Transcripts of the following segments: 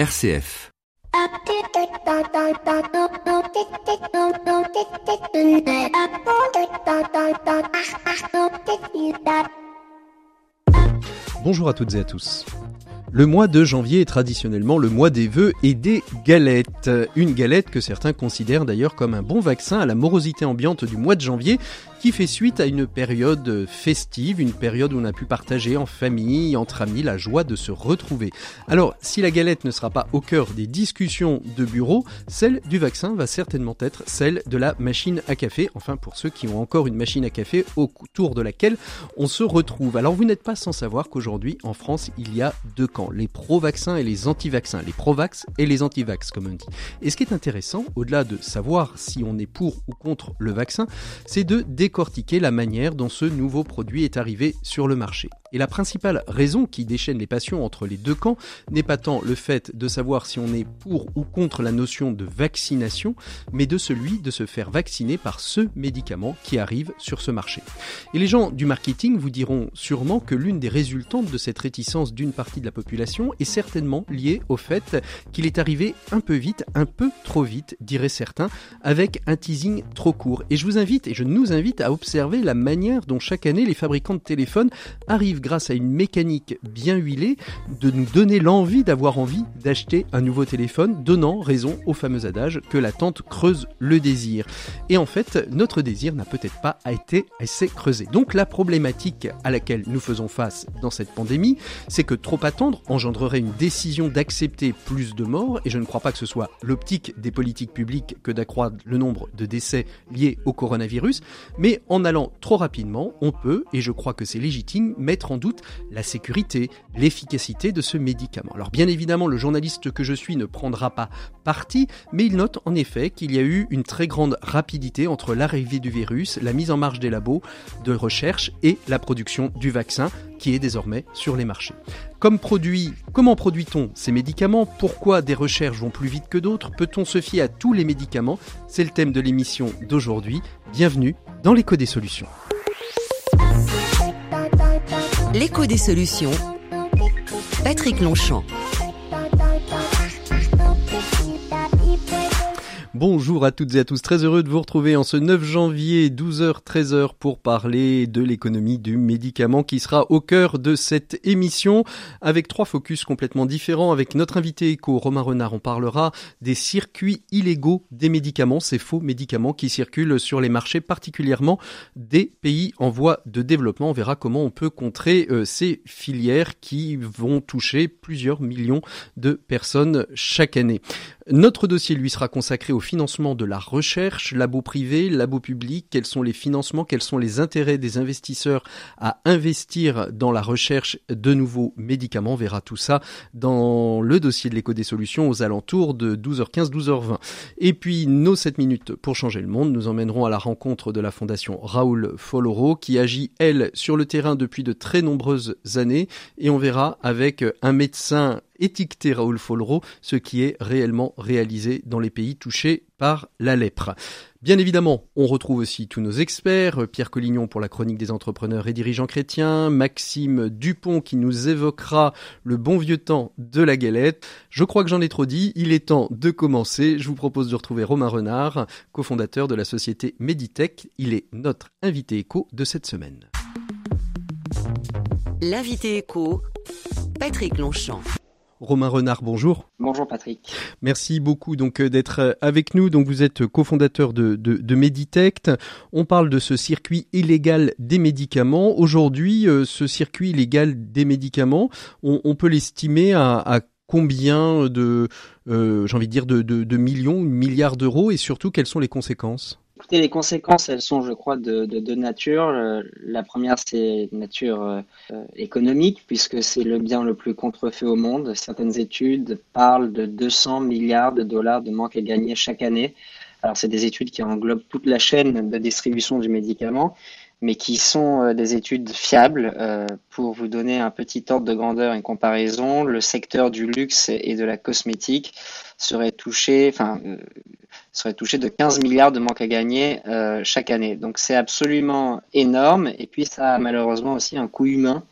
RCF. Bonjour à toutes et à tous. Le mois de janvier est traditionnellement le mois des vœux et des galettes. Une galette que certains considèrent d'ailleurs comme un bon vaccin à la morosité ambiante du mois de janvier qui fait suite à une période festive, une période où on a pu partager en famille, entre amis, la joie de se retrouver. Alors, si la galette ne sera pas au cœur des discussions de bureau, celle du vaccin va certainement être celle de la machine à café, enfin pour ceux qui ont encore une machine à café autour de laquelle on se retrouve. Alors, vous n'êtes pas sans savoir qu'aujourd'hui, en France, il y a deux camps, les pro-vaccins et les anti-vaccins, les pro-vax et les anti-vax, comme on dit. Et ce qui est intéressant, au-delà de savoir si on est pour ou contre le vaccin, c'est de décortiquer la manière dont ce nouveau produit est arrivé sur le marché. Et la principale raison qui déchaîne les passions entre les deux camps n'est pas tant le fait de savoir si on est pour ou contre la notion de vaccination, mais de celui de se faire vacciner par ce médicament qui arrive sur ce marché. Et les gens du marketing vous diront sûrement que l'une des résultantes de cette réticence d'une partie de la population est certainement liée au fait qu'il est arrivé un peu vite, un peu trop vite, diraient certains, avec un teasing trop court. Et je vous invite, et je nous invite à observer la manière dont chaque année les fabricants de téléphones arrivent grâce à une mécanique bien huilée, de nous donner l'envie d'avoir envie d'acheter un nouveau téléphone, donnant raison au fameux adage que l'attente creuse le désir. Et en fait, notre désir n'a peut-être pas été assez creusé. Donc la problématique à laquelle nous faisons face dans cette pandémie, c'est que trop attendre engendrerait une décision d'accepter plus de morts, et je ne crois pas que ce soit l'optique des politiques publiques que d'accroître le nombre de décès liés au coronavirus, mais en allant trop rapidement, on peut, et je crois que c'est légitime, mettre en doute la sécurité, l'efficacité de ce médicament. Alors bien évidemment, le journaliste que je suis ne prendra pas parti, mais il note en effet qu'il y a eu une très grande rapidité entre l'arrivée du virus, la mise en marche des labos de recherche et la production du vaccin qui est désormais sur les marchés. Comme produit, comment produit-on ces médicaments? Pourquoi des recherches vont plus vite que d'autres? Peut-on se fier à tous les médicaments? C'est le thème de l'émission d'aujourd'hui. Bienvenue dans l'écho des solutions. L'écho des solutions. Patrick Longchamp. Bonjour à toutes et à tous, très heureux de vous retrouver en ce 9 janvier 12h-13h pour parler de l'économie du médicament qui sera au cœur de cette émission avec trois focus complètement différents. Avec notre invité éco Romain Renard, on parlera des circuits illégaux des médicaments, ces faux médicaments qui circulent sur les marchés, particulièrement des pays en voie de développement. On verra comment on peut contrer euh, ces filières qui vont toucher plusieurs millions de personnes chaque année. Notre dossier lui sera consacré au financement de la recherche, labo privé, labo public, quels sont les financements, quels sont les intérêts des investisseurs à investir dans la recherche de nouveaux médicaments? On verra tout ça dans le dossier de l'éco des solutions aux alentours de 12h15, 12h20. Et puis nos 7 minutes pour changer le monde nous emmènerons à la rencontre de la fondation Raoul Foloro qui agit, elle, sur le terrain depuis de très nombreuses années et on verra avec un médecin étiqueter Raoul Folro ce qui est réellement réalisé dans les pays touchés par la lèpre. Bien évidemment, on retrouve aussi tous nos experts, Pierre Collignon pour la chronique des entrepreneurs et dirigeants chrétiens, Maxime Dupont qui nous évoquera le bon vieux temps de la galette. Je crois que j'en ai trop dit, il est temps de commencer. Je vous propose de retrouver Romain Renard, cofondateur de la société Meditech. Il est notre invité éco de cette semaine. L'invité éco, Patrick Longchamp. Romain Renard, bonjour. Bonjour Patrick. Merci beaucoup donc euh, d'être euh, avec nous. Donc vous êtes cofondateur de, de, de Meditect. On parle de ce circuit illégal des médicaments. Aujourd'hui, euh, ce circuit illégal des médicaments, on, peut l'estimer à, combien de, j'ai envie de dire, de, de, de millions, milliards d'euros? Et surtout quelles sont les conséquences? Les conséquences, elles sont, je crois, de, de, nature. Euh, la première, c'est nature euh, économique, puisque c'est le bien le plus contrefait au monde. Certaines études parlent de 200 milliards de dollars de manque à gagner chaque année. Alors, c'est des études qui englobent toute la chaîne de distribution du médicament, mais qui sont euh, des études fiables. pour vous donner un petit ordre de grandeur, une comparaison, le secteur du luxe et de la cosmétique serait touché, enfin, serait touché de 15 milliards de manque à gagner euh, chaque année. Donc c'est absolument énorme. Et puis ça a malheureusement aussi un coût humain,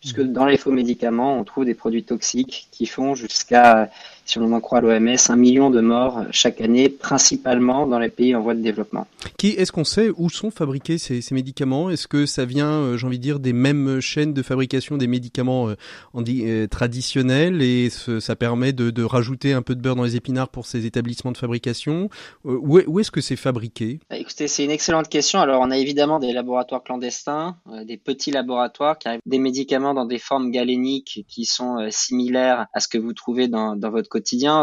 puisque mmh. dans les faux médicaments, on trouve des produits toxiques qui font jusqu'à si on en croit l'OMS, un million de morts chaque année, principalement dans les pays en voie de développement. Qui est-ce qu'on sait où sont fabriqués ces, ces médicaments? Est-ce que ça vient, euh, j'ai envie de dire, des mêmes chaînes de fabrication des médicaments on dit, traditionnels? Et ça permet de, de, rajouter un peu de beurre dans les épinards pour ces établissements de fabrication? Où, est-ce que c'est fabriqué? Bah, Écoutez, c'est une excellente question. Alors, on a évidemment des laboratoires clandestins, des petits laboratoires qui arrivent des médicaments dans des formes galéniques qui sont euh, similaires à ce que vous trouvez dans, dans votre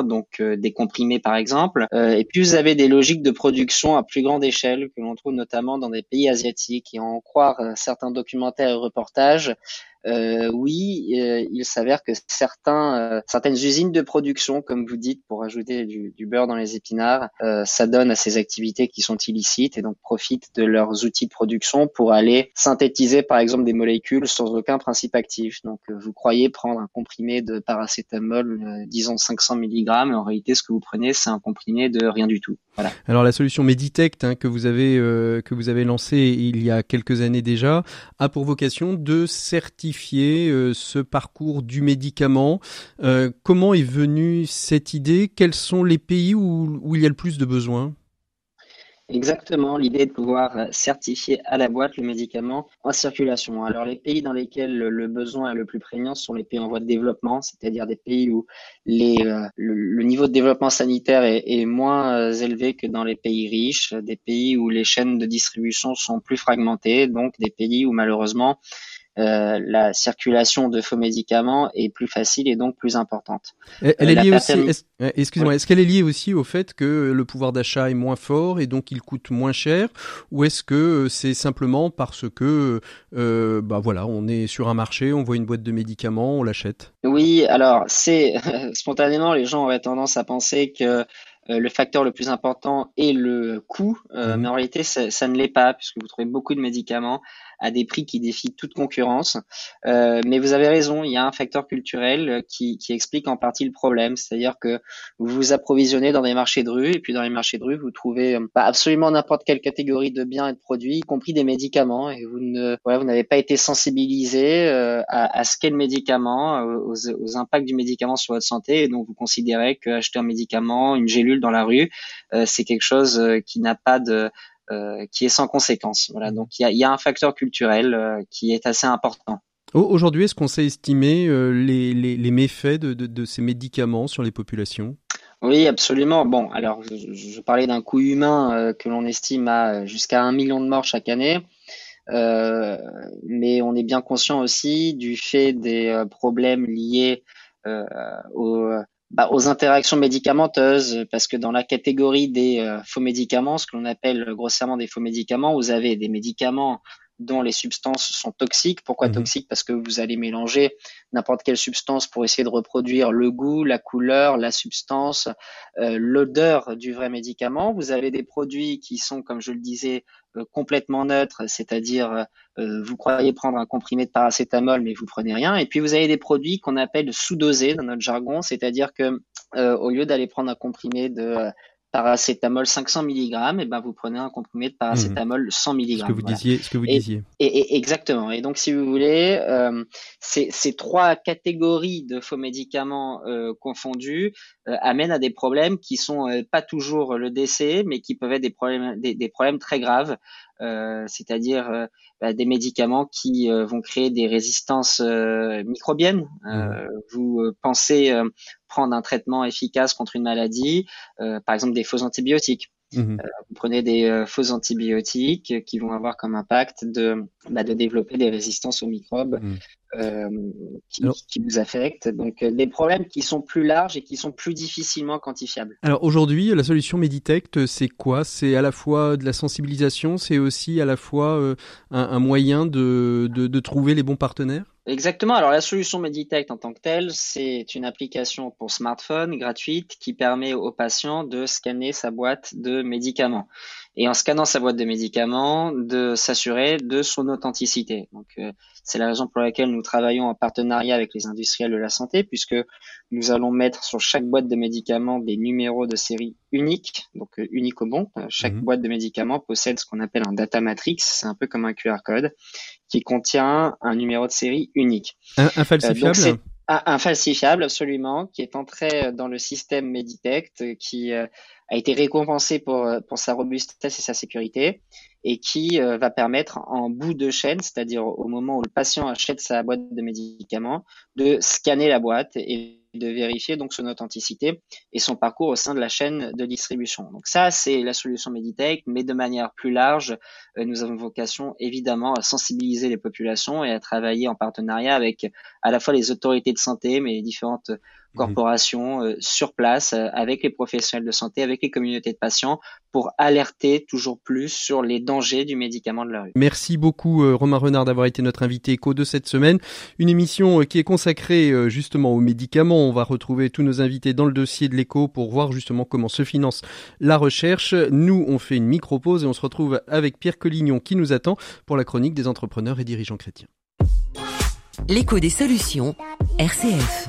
donc euh, des comprimés par exemple. Euh, et puis vous avez des logiques de production à plus grande échelle que l'on trouve notamment dans des pays asiatiques. Et en croire certains documentaires et reportages, euh, oui, euh, il s'avère que certains, euh, certaines usines de production, comme vous dites, pour ajouter du, beurre dans les épinards, ça donne à ces activités qui sont illicites et donc profitent de leurs outils de production pour aller synthétiser, par exemple, des molécules sans aucun principe actif. Donc, vous croyez prendre un comprimé de paracétamol, disons 500 mg, mais en réalité, ce que vous prenez, c'est un comprimé de rien du tout. Alors, la solution Meditect hein, que vous avez que vous avez lancée il y a quelques années déjà a pour vocation de certifier euh, ce parcours du médicament. Euh, comment est venue cette idée? Quels sont les pays où, où il y a le plus de besoins? Exactement, l'idée de pouvoir euh, certifier à la boîte le médicament en circulation. Alors les pays dans lesquels le besoin est le plus prégnant sont les pays en voie de développement, c'est-à-dire des pays où les, le, niveau de développement sanitaire est, est, moins élevé que dans les pays riches, des pays où les chaînes de distribution sont plus fragmentées, donc des pays où malheureusement euh, la circulation de faux médicaments est plus facile et donc plus importante. Elle, est euh, liée aussi, excusez-moi, est-ce qu'elle est liée aussi au fait que le pouvoir d'achat est moins fort et donc il coûte moins cher, ou est-ce que c'est simplement parce que, euh, bah voilà, on est sur un marché, on voit une boîte de médicaments, on l'achète? Oui, alors c'est spontanément les gens auraient tendance à penser que euh, le facteur le plus important est le coût, euh, mhm. mais en réalité ça, ça ne l'est pas puisque vous trouvez beaucoup de médicaments à des prix qui défient toute concurrence. Euh, mais vous avez raison, il y a un facteur culturel qui, qui explique en partie le problème, c'est-à-dire que vous vous approvisionnez dans des marchés de rue et puis dans les marchés de rue vous trouvez pas absolument n'importe quelle catégorie de biens et de produits, y compris des médicaments, et vous ne voilà, vous n'avez pas été sensibilisé à, à, ce qu'est le médicament, aux, aux impacts du médicament sur votre santé, et donc vous considérez qu'acheter un médicament, une gélule dans la rue, euh, c'est quelque chose euh, qui n'a pas de euh, qui est sans conséquence. Voilà, donc il y a, y a, un facteur culturel qui est assez important. Aujourd'hui, est-ce qu'on sait estimer les, les, les méfaits de, de, de, ces médicaments sur les populations? Oui, absolument. Bon, alors je, je parlais d'un coût humain que l'on estime à jusqu'à un million de morts chaque année. Euh, mais on est bien conscient aussi du fait des problèmes liés euh, au, bah, aux interactions médicamenteuses, parce que dans la catégorie des euh, faux médicaments, ce que l'on appelle grossièrement des faux médicaments, vous avez des médicaments dont les substances sont toxiques. Pourquoi mhm. toxiques? Parce que vous allez mélanger n'importe quelle substance pour essayer de reproduire le goût, la couleur, la substance, euh, l'odeur du vrai médicament. Vous avez des produits qui sont, comme je le disais, euh, complètement neutres, c'est-à-dire euh, vous croyez prendre un comprimé de paracétamol, mais vous prenez rien. Et puis vous avez des produits qu'on appelle sous-dosés dans notre jargon, c'est-à-dire que au lieu d'aller prendre un comprimé de paracétamol 500 mg, et ben vous prenez un comprimé de paracétamol 100 mg. Ce que vous disiez, ce que vous disiez. Et, exactement. Et donc, si vous voulez, euh, ces, trois catégories de faux médicaments euh, confondus euh, amènent à des problèmes qui sont pas toujours le décès, mais qui peuvent être des problèmes, des, des problèmes très graves. Euh, c'est-à-dire euh, bah, des médicaments qui euh, vont créer des résistances microbiennes. Mmh. vous pensez prendre un traitement efficace contre une maladie, par exemple des faux antibiotiques. Mmh. vous prenez des faux antibiotiques qui vont avoir comme impact de, bah, de développer des résistances aux microbes mmh. Euh, qui, qui, nous affectent. Donc euh, des problèmes qui sont plus larges et qui sont plus difficilement quantifiables. Alors aujourd'hui, la solution Meditect, c'est quoi? C'est à la fois de la sensibilisation, c'est aussi à la fois euh, un, un, moyen de, de, de trouver les bons partenaires? Exactement. Alors la solution Meditech en tant que telle, c'est une application pour smartphone gratuite qui permet aux patients de scanner sa boîte de médicaments et en scannant sa boîte de médicaments de s'assurer de son authenticité. Donc euh, c'est la raison pour laquelle nous travaillons en partenariat avec les industriels de la santé puisque nous allons mettre sur chaque boîte de médicaments des numéros de série uniques, donc euh, uniques au bon. Euh, chaque mhm. boîte de médicaments possède ce qu'on appelle un data matrix, c'est un peu comme un QR code qui contient un numéro de série unique. Infalsifiable Infalsifiable, absolument, qui est entré dans le système Meditect, qui a été récompensé pour, pour sa robustesse et sa sécurité, et qui va permettre en bout de chaîne, c'est-à-dire au moment où le patient achète sa boîte de médicaments, de scanner la boîte et de vérifier donc son authenticité et son parcours au sein de la chaîne de distribution. Donc ça, c'est la solution Meditech, mais de manière plus large, euh, nous avons vocation évidemment à sensibiliser les populations et à travailler en partenariat avec à la fois les autorités de santé, mais les différentes Mmh. corporations euh, sur place euh, avec les professionnels de santé, avec les communautés de patients pour alerter toujours plus sur les dangers du médicament de la rue. Merci beaucoup euh, Romain Renard d'avoir été notre invité éco de cette semaine. Une émission qui est consacrée justement aux médicaments. On va retrouver tous nos invités dans le dossier de l'éco pour voir justement comment se finance la recherche. Nous, on fait une micro-pause et on se retrouve avec Pierre Collignon qui nous attend pour la chronique des entrepreneurs et dirigeants chrétiens. L'écho des solutions, RCF.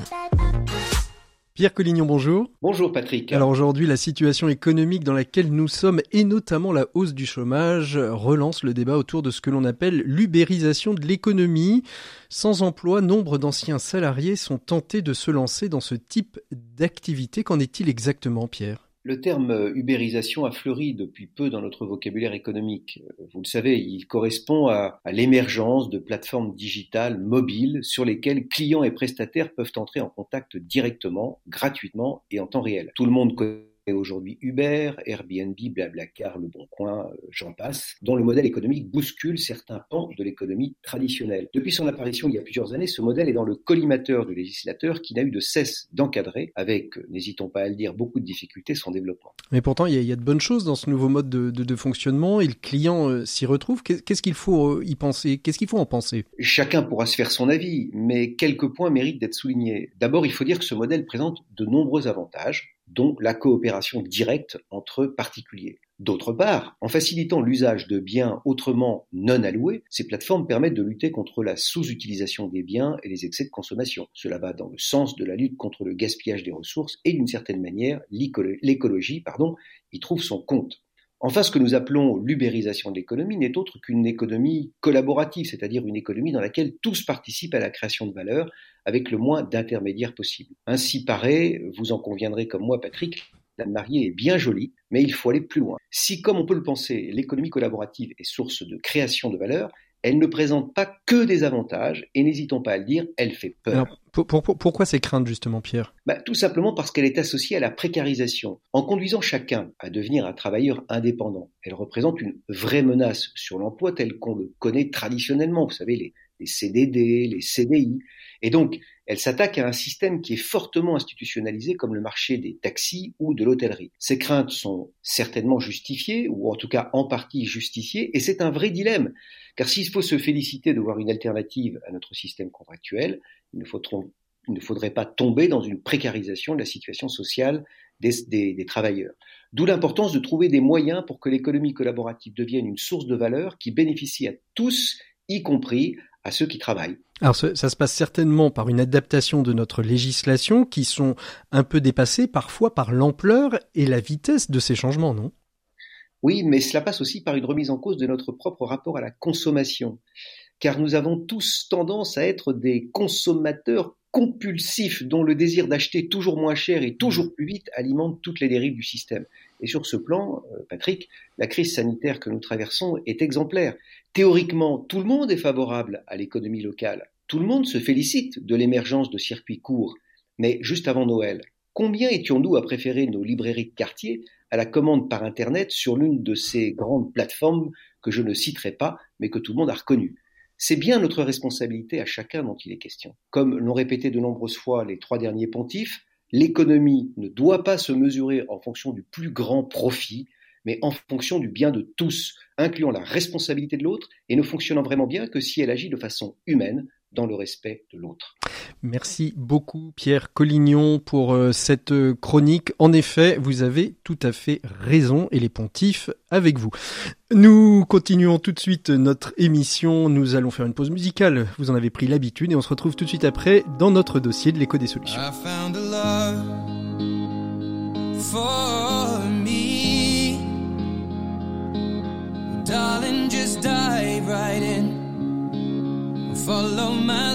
Pierre Collignon, bonjour. Bonjour Patrick. Alors aujourd'hui, la situation économique dans laquelle nous sommes et notamment la hausse du chômage relance le débat autour de ce que l'on appelle l'ubérisation de l'économie. Sans emploi, nombre d'anciens salariés sont tentés de se lancer dans ce type d'activité. Qu'en est-il exactement, Pierre? Le terme euh, ubérisation a fleuri depuis peu dans notre vocabulaire économique. Euh, vous le savez, il correspond à, à l'émergence de plateformes digitales mobiles sur lesquelles clients et prestataires peuvent entrer en contact directement, gratuitement et en temps réel. Tout le monde connaît aujourd'hui Uber, Airbnb, Blablacar, Le Bon Coin, euh, j'en passe, dont le modèle économique bouscule certains pans de l'économie traditionnelle. Depuis son apparition il y a plusieurs années, ce modèle est dans le collimateur du législateur qui n'a eu de cesse d'encadrer, avec, euh, n'hésitons pas à le dire, beaucoup de difficultés son développement. Mais pourtant, il y, a, de bonnes choses dans ce nouveau mode de, fonctionnement et le client euh, s'y retrouve. Qu'est-ce qu'il faut y penser? Qu'est-ce qu'il faut en penser? Chacun pourra se faire son avis, mais quelques points méritent d'être soulignés. D'abord, il faut dire que ce modèle présente de nombreux avantages dont la coopération directe entre particuliers. D'autre part, en facilitant l'usage de biens autrement non alloués, ces plateformes permettent de lutter contre la sous-utilisation des biens et les excès de consommation. Cela va dans le sens de la lutte contre le gaspillage des ressources et d'une certaine manière, l'écologie, pardon, y trouve son compte. Enfin, ce que nous appelons l'ubérisation de l'économie n'est autre qu'une économie collaborative, c'est-à-dire une économie dans laquelle tous participent à la création de valeur avec le moins d'intermédiaires possible. Ainsi paraît, vous en conviendrez comme moi, Patrick, la mariée est bien jolie, mais il faut aller plus loin. Si, comme on peut le penser, l'économie collaborative est source de création de valeur, elle ne présente pas que des avantages, et n'hésitons pas à le dire, elle fait peur. Pourquoi ces craintes justement, Pierre? Bah, Tout simplement parce qu'elle est associée à la précarisation. En conduisant chacun à devenir un travailleur indépendant, elle représente une vraie menace sur l'emploi tel qu'on le connaît traditionnellement. Vous savez, les, les CDD, les CDI. Et donc, elle s'attaque à un système qui est fortement institutionnalisé comme le marché des taxis ou de l'hôtellerie. Ces craintes sont certainement justifiées, ou en tout cas en partie justifiées, et c'est un vrai dilemme, car s'il faut se féliciter de voir une alternative à notre système contractuel, il ne, faudrait pas tomber dans une précarisation de la situation sociale des travailleurs. D'où l'importance de trouver des moyens pour que l'économie collaborative devienne une source de valeur qui bénéficie à tous, y compris à ceux qui travaillent. Alors ça, se passe certainement par une adaptation de notre législation qui sont un peu dépassées parfois par l'ampleur et la vitesse de ces changements, non? Oui, mais cela passe aussi par une remise en cause de notre propre rapport à la consommation, car nous avons tous tendance à être des consommateurs compulsifs dont le désir d'acheter toujours moins cher et toujours plus vite alimente toutes les dérives du système. Et sur ce plan, euh, Patrick, la crise sanitaire que nous traversons est exemplaire. Théoriquement, tout le monde est favorable à l'économie locale. Tout le monde se félicite de l'émergence de circuits courts. Mais juste avant Noël, combien étions-nous à préférer nos librairies de quartier à la commande par Internet sur l'une de ces grandes plateformes que je ne citerai pas, mais que tout le monde a reconnues? C'est bien notre responsabilité à chacun dont il est question. Comme l'ont répété de nombreuses fois les trois derniers pontifs, l'économie ne doit pas se mesurer en fonction du plus grand profit, mais en fonction du bien de tous, incluant la responsabilité de l'autre et ne fonctionnant vraiment bien que si elle agit de façon humaine, dans le respect de l'autre. Merci beaucoup Pierre Collignon pour euh, cette euh, chronique. En effet, vous avez tout à fait raison et les pontifs avec vous. Nous continuons tout de suite notre émission. Nous allons faire une pause musicale. Vous en avez pris l'habitude et on se retrouve tout de suite après dans notre dossier de l'écho des solutions. follow my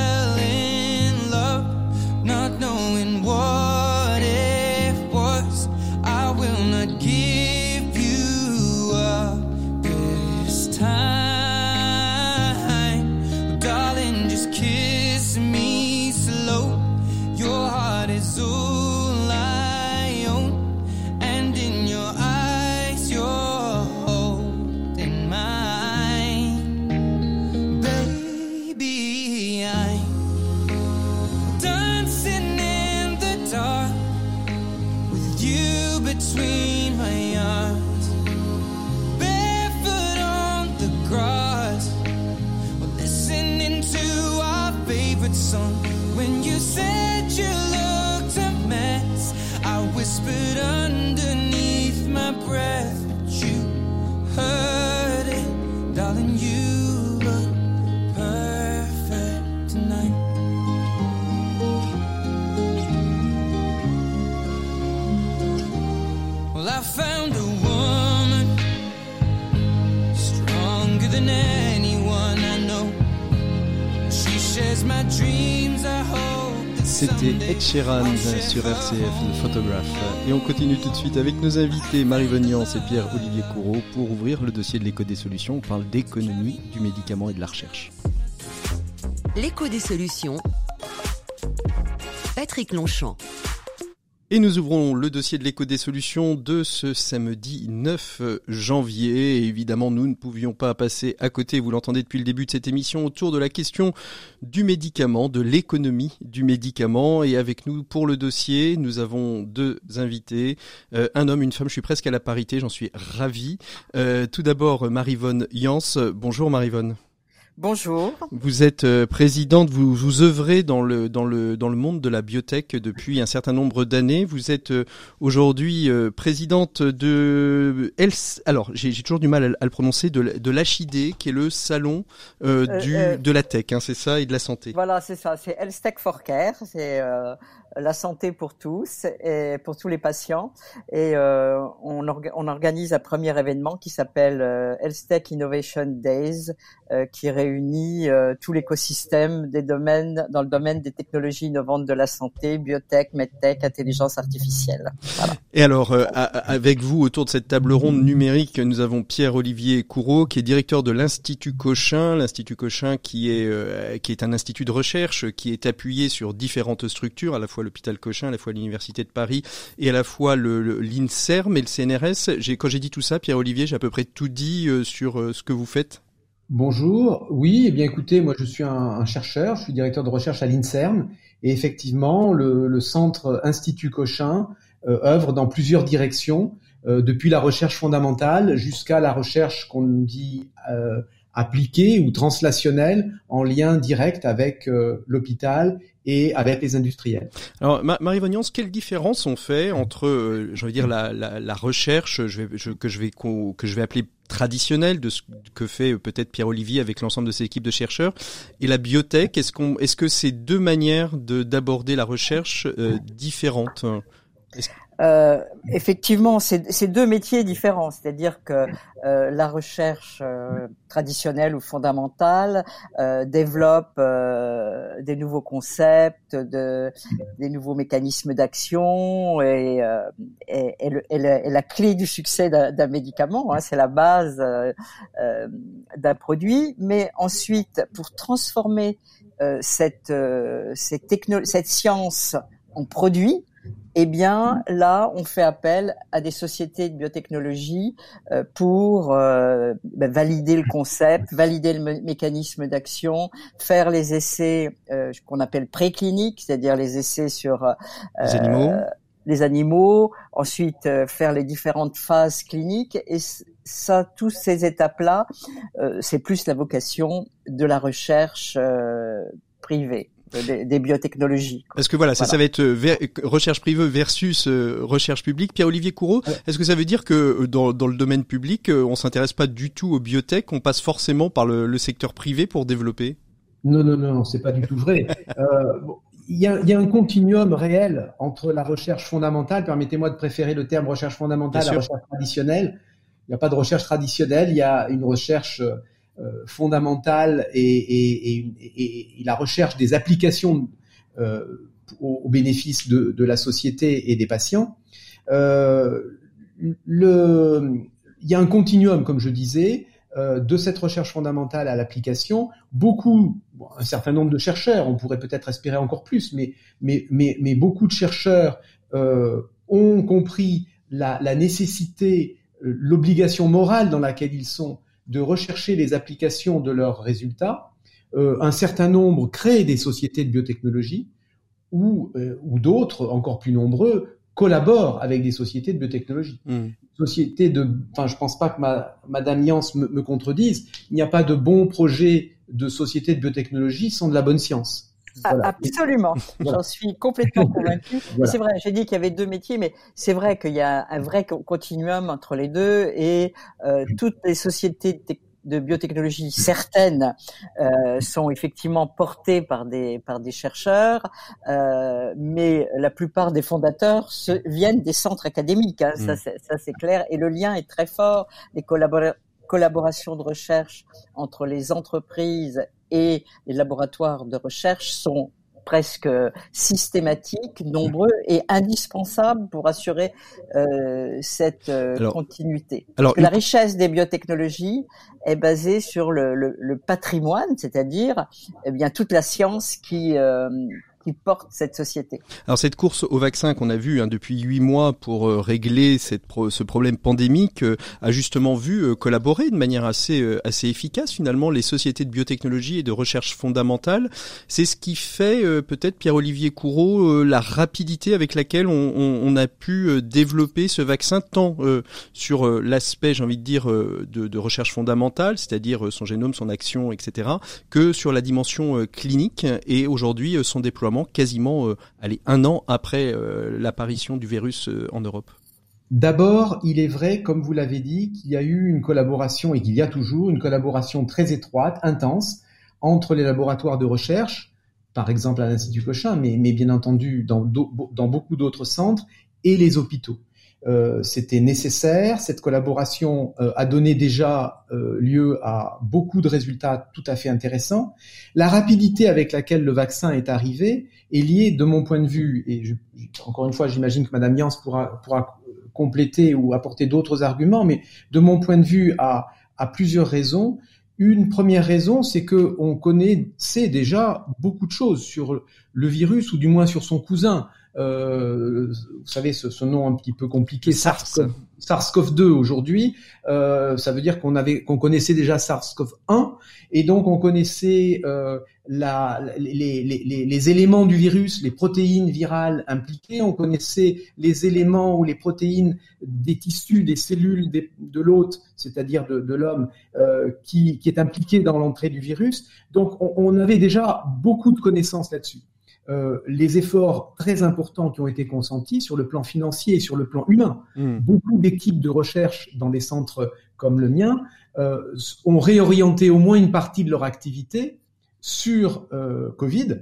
C'était Ed Sheeran sur RCF, le photographe. Et on continue tout de suite avec nos invités Marie-Vonne Yance et Pierre-Olivier Courreau pour ouvrir le dossier de l'éco des solutions. On parle d'économie, du médicament et de la recherche. L'écho des solutions. Patrick Longchamp. Et nous ouvrons le dossier de l'éco des solutions de ce samedi 9 janvier. Évidemment, nous ne pouvions pas passer à côté, vous l'entendez depuis le début de cette émission, autour de la question du médicament, de l'économie du médicament. Et avec nous pour le dossier, nous avons deux invités, euh, un homme, une femme. Je suis presque à la parité, j'en suis ravi. Euh, tout d'abord, Marivonne Yance. Bonjour Marivonne. Bonjour. Vous êtes euh, présidente, vous, vous œuvrez dans le, dans, le, dans le monde de la biotech depuis un certain nombre d'années. Vous êtes euh, aujourd'hui euh, présidente de... Els- Alors, j'ai toujours du mal à, à le prononcer, de, de l'HID, qui est le salon euh, du, euh, de la tech, hein, c'est ça, et de la santé. Voilà, c'est ça. C'est Elstec for Care. C'est euh, la santé pour tous et pour tous les patients. Et euh, on, orga- on organise un premier événement qui s'appelle euh, Elstec Innovation Days, euh, qui réunit tout l'écosystème des domaines dans le domaine des technologies innovantes de la santé, biotech, medtech, intelligence artificielle. Et alors, avec vous, autour de cette table ronde numérique, nous avons Pierre-Olivier Courreau, qui est directeur de l'Institut Cochin. L'Institut Cochin, qui est, qui est un institut de recherche, qui est appuyé sur différentes structures, à la fois l'hôpital Cochin, à la fois l'Université de Paris, et à la fois l'INSERM et le CNRS. Quand j'ai dit tout ça, Pierre-Olivier, j'ai à peu près tout dit euh, sur euh, ce que vous faites. Bonjour. Oui, eh bien écoutez, moi je suis un, chercheur, je suis directeur de recherche à l'INSERM et effectivement le, centre Institut Cochin euh, œuvre dans plusieurs directions, depuis la recherche fondamentale jusqu'à la recherche qu'on dit appliquée ou translationnelle en lien direct avec euh, l'hôpital et avec les industriels. Alors, Ma- Marie Vognance, quelle différence on fait entre, euh, je veux dire, la, la, la recherche, je vais, je- que je vais que je vais appeler traditionnelle de ce que fait peut-être Pierre Olivier avec l'ensemble de ses équipes de chercheurs, et la biotech. Est-ce qu'on, est-ce que c'est deux manières de d'aborder la recherche euh, différentes? Euh, effectivement, c'est deux métiers différents. C'est-à-dire que euh, la recherche euh, traditionnelle ou fondamentale euh, développe euh, des nouveaux concepts, de, des nouveaux mécanismes d'action et, euh, et, et et la clé du succès d'un médicament. Hein, c'est la base d'un produit. Mais ensuite, pour transformer cette, cette, cette science en produit, eh bien, là, on fait appel à des sociétés de biotechnologie euh, pour euh, ben, valider le concept, valider le mé- mécanisme d'action, faire les essais euh, qu'on appelle précliniques, c'est-à-dire les essais sur Les animaux. les animaux, ensuite faire les différentes phases cliniques et ça, toutes ces étapes-là, c'est plus la vocation de la recherche privée, des, des biotechnologies. quoi. Parce que voilà, ça, Voilà. ça va être euh, ver- recherche privée versus euh, recherche publique. Pierre-Olivier Courreau, Ouais. est-ce que ça veut dire que euh, dans, dans le domaine public, euh, on s'intéresse pas du tout aux biotech, on passe forcément par le, le secteur privé pour développer? Non, non, non, c'est pas du tout vrai. Euh, bon, il y, a, il y, a, un continuum réel entre la recherche fondamentale, permettez-moi de préférer le terme recherche fondamentale à recherche traditionnelle. Il n'y a pas de recherche traditionnelle, il y a une recherche euh, fondamentale et, la recherche des applications euh, au, bénéfice de, la société et des patients. Euh, il y a un continuum, comme je disais, euh, de cette recherche fondamentale à l'application. Beaucoup, un certain nombre de chercheurs, on pourrait peut-être espérer encore plus, mais, beaucoup de chercheurs euh, ont compris la, nécessité, euh, l'obligation morale dans laquelle ils sont de rechercher les applications de leurs résultats. Euh, un certain nombre créent des sociétés de biotechnologie ou, euh, ou d'autres, encore plus nombreux, collaborent avec des sociétés de biotechnologie. Mmh. Sociétés de, enfin, je pense pas que ma, Madame Yance me, me contredise. Il n'y a pas de bons projets de sociétés de biotechnologie sans de la bonne science. Voilà. Absolument, voilà. j'en suis complètement convaincu. voilà. C'est vrai, j'ai dit qu'il y avait deux métiers, mais c'est vrai qu'il y a un vrai continuum entre les deux et euh, toutes les sociétés de biotechnologie certaines euh, sont effectivement portées par des par des chercheurs, euh, mais la plupart des fondateurs se, viennent des centres académiques. Hein, mmh. Ça c'est clair et le lien est très fort. Les collaborateurs collaborations de recherche entre les entreprises et les laboratoires de recherche sont presque systématiques, nombreux et indispensables pour assurer euh, cette euh, alors, continuité. Alors, la richesse des biotechnologies est basée sur le, le, le patrimoine, c'est-à-dire eh bien toute la science qui euh, qui porte cette société. Alors cette course au vaccin qu'on a vu hein, depuis huit mois pour euh, régler cette pro ce problème pandémique euh, a justement vu euh, collaborer de manière assez euh, assez efficace finalement les sociétés de biotechnologie et de recherche fondamentale. C'est ce qui fait euh, peut-être Pierre-Olivier Courreau la rapidité avec laquelle on, on, on, a pu développer ce vaccin tant sur l'aspect j'ai envie de dire de, de recherche fondamentale, c'est-à-dire son génome, son action, etc., que sur la dimension clinique et aujourd'hui son déploiement quasiment euh, un an après euh, l'apparition du virus euh, en Europe D'abord, il est vrai, comme vous l'avez dit, qu'il y a eu une collaboration et qu'il y a toujours une collaboration très étroite, intense, entre les laboratoires de recherche, par exemple à l'Institut Cochin, mais, bien entendu dans beaucoup d'autres centres, et les hôpitaux. Euh, c'était nécessaire. Cette collaboration euh, a donné déjà euh, lieu à beaucoup de résultats tout à fait intéressants. La rapidité avec laquelle le vaccin est arrivé est liée, de mon point de vue, et je, encore une fois, j'imagine que Madame Yance pourra, pourra compléter ou apporter d'autres arguments, mais de mon point de vue, à, à plusieurs raisons. Une première raison, c'est que on connaît, sait déjà beaucoup de choses sur le virus ou du moins sur son cousin euh, vous savez, ce, ce, nom un petit peu compliqué, SARS-CoV, SARS-CoV-2 aujourd'hui, euh, ça veut dire qu'on avait, qu'on connaissait déjà SARS-CoV-1, et donc on connaissait euh, la, les, les, les, les, éléments du virus, les protéines virales impliquées, on connaissait les éléments ou les protéines des tissus, des cellules des, de l'hôte, c'est-à-dire de, de l'homme, euh, qui, qui, est impliqué dans l'entrée du virus. Donc on, on avait déjà beaucoup de connaissances là-dessus. Euh, les efforts très importants qui ont été consentis sur le plan financier et sur le plan humain. Mmh. Beaucoup d'équipes de recherche dans des centres comme le mien euh, ont réorienté au moins une partie de leur activité sur euh, Covid,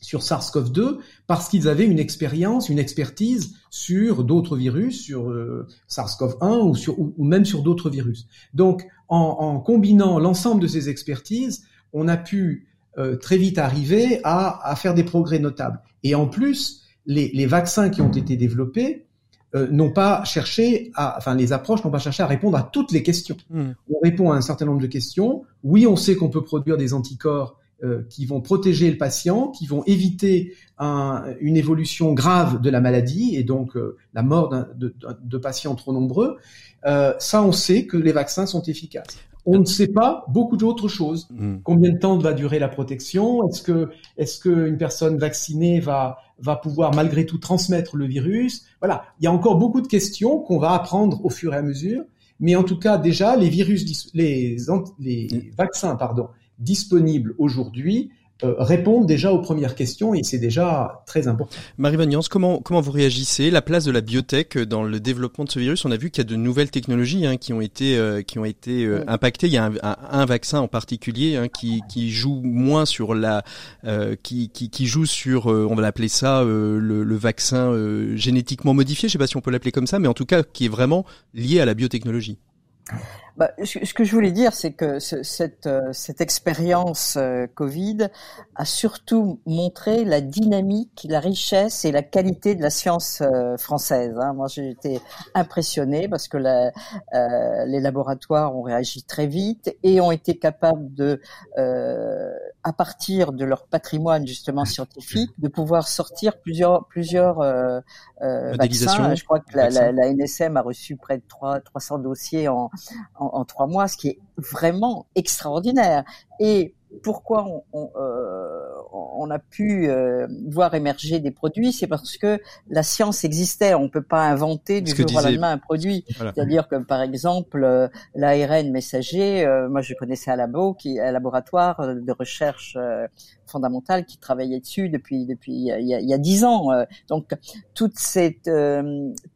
sur SARS-CoV-2, parce qu'ils avaient une expérience, une expertise sur d'autres virus, sur euh, SARS-CoV-1 ou, sur, ou, ou, même sur d'autres virus. Donc, en, en combinant l'ensemble de ces expertises, on a pu euh, très vite arriver à, à, faire des progrès notables. Et en plus, les, les vaccins qui ont été développés euh, n'ont pas cherché à, enfin les approches n'ont pas cherché à répondre à toutes les questions. Mmh. On répond à un certain nombre de questions. Oui, on sait qu'on peut produire des anticorps euh, qui vont protéger le patient, qui vont éviter un, une évolution grave de la maladie et donc euh, la mort de, de, de, patients trop nombreux. Euh, ça, on sait que les vaccins sont efficaces. On ne sait pas beaucoup d'autres choses. Mmh. Combien de temps va durer la protection? Est-ce que est-ce qu'une personne vaccinée va va pouvoir malgré tout transmettre le virus? Voilà, il y a encore beaucoup de questions qu'on va apprendre au fur et à mesure. Mais en tout cas, déjà, les virus, les, les vaccins, pardon, disponibles aujourd'hui euh, répondent déjà aux premières questions et c'est déjà très important. Marie Van comment, comment vous réagissez? La place de la biotech dans le développement de ce virus On a vu qu'il y a de nouvelles technologies hein, qui ont été, euh, qui ont été euh, impactées. Il y a un, un, vaccin en particulier hein, qui, qui joue moins sur la, qui, qui, qui, joue sur, on va l'appeler ça, le, le, vaccin génétiquement modifié. Je sais pas si on peut l'appeler comme ça, mais en tout cas qui est vraiment lié à la biotechnologie. Bah, ce, que je voulais dire, c'est que cette, euh, cette expérience euh, Covid a surtout montré la dynamique, la richesse et la qualité de la science euh, française. Hein. Moi, j'ai été impressionné parce que la, les laboratoires ont réagi très vite et ont été capables de, à partir de leur patrimoine justement scientifique, de pouvoir sortir plusieurs plusieurs vaccins. Je crois que la, la, la, NSM a reçu près de 3, 300 dossiers en en, trois mois, ce qui est vraiment extraordinaire. Et pourquoi on, on, euh, on a pu euh, voir émerger des produits, c'est parce que la science existait. On peut pas inventer du jour au lendemain un produit. C'est-à-dire que par exemple euh, l'ARN messager, euh, moi je connaissais un labo, qui un laboratoire de recherche fondamentale qui travaillait dessus depuis depuis il y a dix ans. Donc toute cette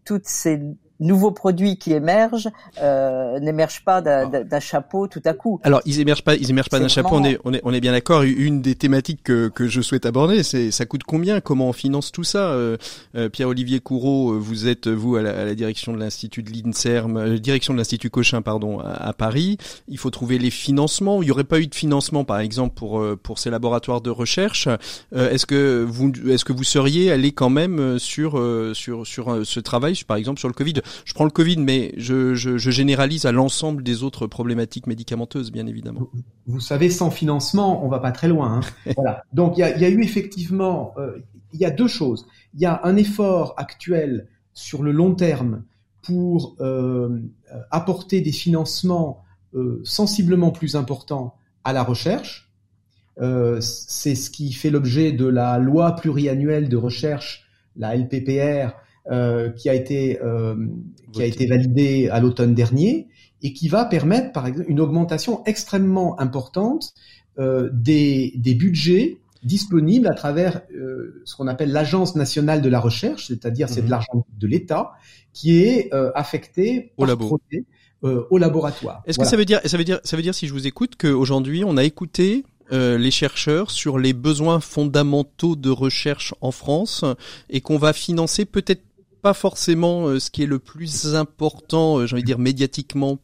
toutes ces nouveaux produits qui émergent euh, n'émergent pas d'un chapeau tout à coup. Alors ils émergent pas, ils émergent pas d'un chapeau. On est, on est, on est bien d'accord. Une des thématiques que, que je souhaite aborder, c'est ça coûte combien? Comment on finance tout ça? Euh, euh Pierre-Olivier Courreau, euh, vous êtes vous à la, à la direction de l'institut de l'Inserm, euh, direction de l'institut Cochin, pardon, à, à, Paris. Il faut trouver les financements. Il y aurait pas eu de financement, par exemple, pour pour ces laboratoires de recherche. est-ce que vous, est-ce que vous seriez allé quand même sur sur sur ce travail, par exemple sur le Covid? Je prends le Covid, mais je, généralise à l'ensemble des autres problématiques médicamenteuses, bien évidemment. Vous savez, sans financement, on va pas très loin. Hein. voilà. Donc il y a, eu effectivement, euh, il y a deux choses. Il y a un effort actuel sur le long terme pour euh, apporter des financements euh, sensiblement plus importants à la recherche. c'est ce qui fait l'objet de la loi pluriannuelle de recherche, la LPPR, euh, qui a été euh, qui a été validé à l'automne dernier et qui va permettre par exemple une augmentation extrêmement importante euh, des, des budgets disponibles à travers euh, ce qu'on appelle l'agence nationale de la recherche, c'est-à-dire c'est de mhm. l'argent de l'État qui est euh, affecté au labo. au laboratoire. Est-ce que ça veut dire ça veut dire ça veut dire si je vous écoute qu'aujourd'hui on a écouté euh, les chercheurs sur les besoins fondamentaux de recherche en France et qu'on va financer peut-être pas forcément euh, ce qui est le plus important, euh, j'ai envie de dire médiatiquement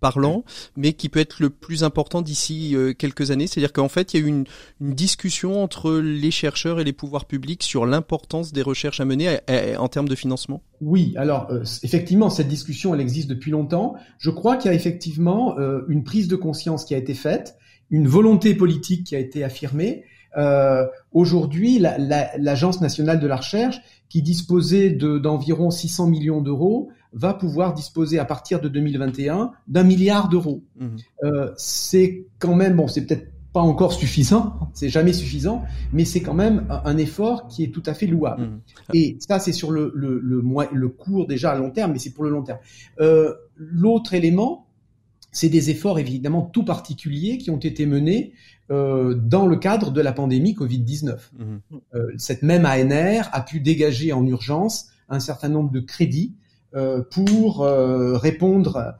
parlant, mais qui peut être le plus important d'ici euh, quelques années. C'est-à-dire qu'en fait, il y a eu une, une, discussion entre les chercheurs et les pouvoirs publics sur l'importance des recherches à mener en termes de financement. Oui, alors effectivement, cette discussion, elle existe depuis longtemps. Je crois qu'il y a effectivement une prise de conscience qui a été faite, une volonté politique qui a été affirmée. Aujourd'hui, l'Agence la, nationale de la recherche qui disposait d'environ 600 millions d'euros, va pouvoir disposer à partir de 2021 d'un milliard d'euros. Mmh. Euh, c'est quand même, bon, c'est peut-être pas encore suffisant, c'est jamais suffisant, mais c'est quand même un, effort qui est tout à fait louable. Mmh. Et ça, c'est sur le, le, le, le, court déjà à long terme, mais c'est pour le long terme. Euh, L'autre élément, c'est des efforts évidemment tout particuliers qui ont été menés euh, dans le cadre de la pandémie Covid-19. Mhm. Euh, cette même ANR a pu dégager en urgence un certain nombre de crédits euh, pour répondre,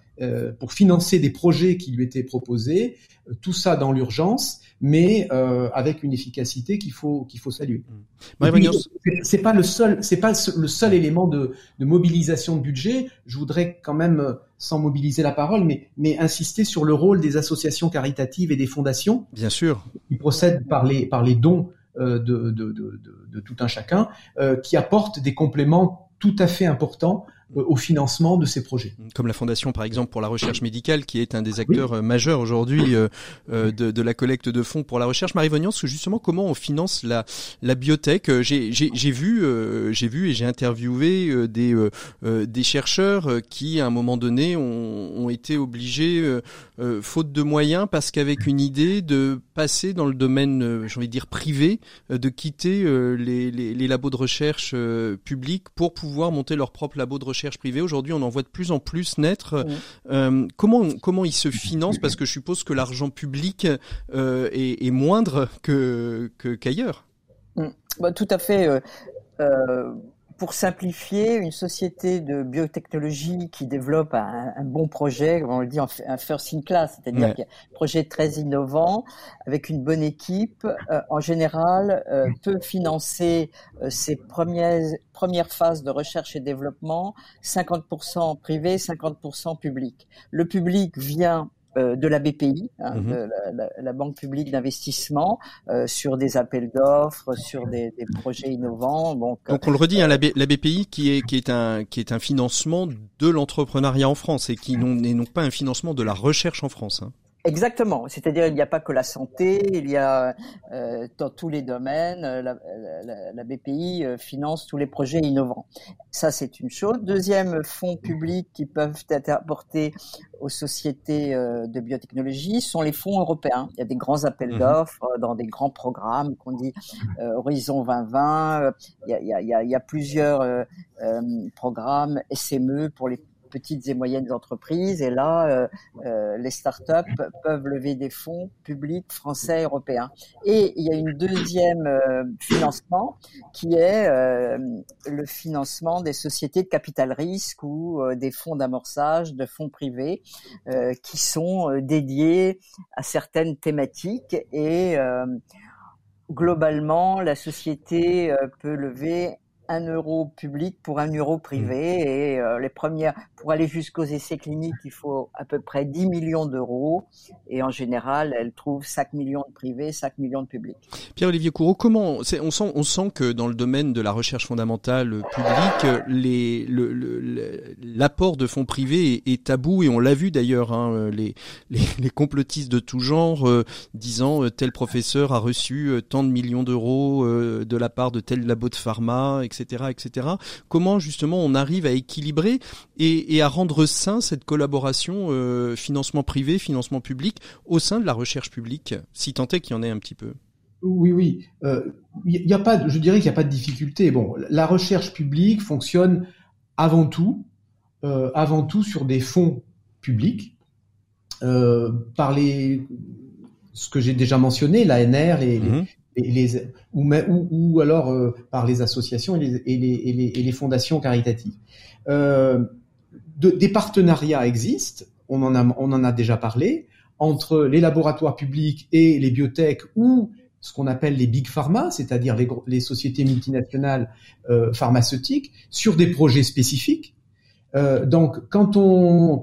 pour financer des projets qui lui étaient proposés, tout ça dans l'urgence mais euh, avec une efficacité qu'il faut qu'il faut saluer. Mmh. C'est pas le seul c'est pas le seul élément de, de, mobilisation de budget. Je voudrais quand même, euh, sans mobiliser la parole, mais mais insister sur le rôle des associations caritatives et des fondations. Bien sûr. Qui procèdent par les par les dons euh, de, de, de, de, tout un chacun, euh, qui apportent des compléments tout à fait importants euh, au financement de ces projets. Comme la Fondation, par exemple, pour la recherche médicale, qui est un des acteurs euh, majeurs aujourd'hui euh, de, de, la collecte de fonds pour la recherche. Marie Vognance, justement, comment on finance la, la biotech? J'ai vu, j'ai vu et j'ai interviewé des, des chercheurs qui, à un moment donné, ont, ont été obligés, faute de moyens, parce qu'avec une idée de passer dans le domaine, j'ai envie de dire, privé, de quitter les, les, les labos de recherche publics pour pouvoir monter leur propre labo de recherche recherche privée. Aujourd'hui, on en voit de plus en plus naître. Euh, comment comment ils se financent Parce que je suppose que l'argent public euh, est, est, moindre que qu'ailleurs. Bah, tout à fait. Euh pour simplifier, une société de biotechnologie qui développe un, un bon projet, on le dit un first in class, c'est-à-dire un projet très innovant, avec une bonne équipe, euh, en général, euh, peut financer euh, ses premières, premières phases de recherche et développement 50% privé, 50% public. Le public vient de la BPI, hein, mhm. de la, Banque publique d'investissement, euh, sur des appels d'offres, sur des, des, projets innovants. Donc, donc on le redit, hein, la, la, BPI qui est qui est un qui est un financement de l'entrepreneuriat en France et qui n'est non pas un financement de la recherche en France. Hein. Exactement. C'est-à-dire, il n'y a pas que la santé, il y a euh, dans tous les domaines, la, la, la, BPI euh, finance tous les projets innovants. Ça, c'est une chose. Deuxième fonds publics qui peuvent être apportés aux sociétés euh, de biotechnologie sont les fonds européens. Il y a des grands appels mhm. d'offres euh, dans des grands programmes qu'on dit euh, Horizon 2020. Il y a, il y a, il y a plusieurs programmes SME pour les petites et moyennes entreprises. Et là, euh, euh, les startups peuvent lever des fonds publics français, européens. Et il y a une deuxième euh, financement qui est le financement des sociétés de capital risque ou des fonds d'amorçage, de fonds privés qui sont dédiés à certaines thématiques et globalement, la société peut lever un euro public pour un euro privé. Mmh. Et euh, les premières, pour aller jusqu'aux essais cliniques, il faut à peu près 10 millions d'euros. Et en général, elle trouve 5 millions de privés, 5 millions de publics. Pierre-Olivier Courreau, comment on sent, on sent que dans le domaine de la recherche fondamentale publique, les, l'apport de fonds privés est, tabou et on l'a vu d'ailleurs, hein, les, les, les, complotistes de tout genre euh, disant euh, tel professeur a reçu tant de millions d'euros de la part de tel labo de pharma, etc etc., Comment justement on arrive à équilibrer et, à rendre sain cette collaboration euh, financement privé, financement public au sein de la recherche publique, si tant est qu'il y en ait un petit peu? Oui, oui. Il euh, y a pas, je dirais qu'il n'y a pas de difficulté. Bon, la recherche publique fonctionne avant tout, euh, avant tout sur des fonds publics, par les, ce que j'ai déjà mentionné, l'ANR, les, les, ou, alors euh, par les associations et les, fondations caritatives. Euh, de, des partenariats existent, on en, a, déjà parlé, entre les laboratoires publics et les biotech ou ce qu'on appelle les big pharma, c'est-à-dire les, sociétés multinationales euh, pharmaceutiques, sur des projets spécifiques. Donc, quand on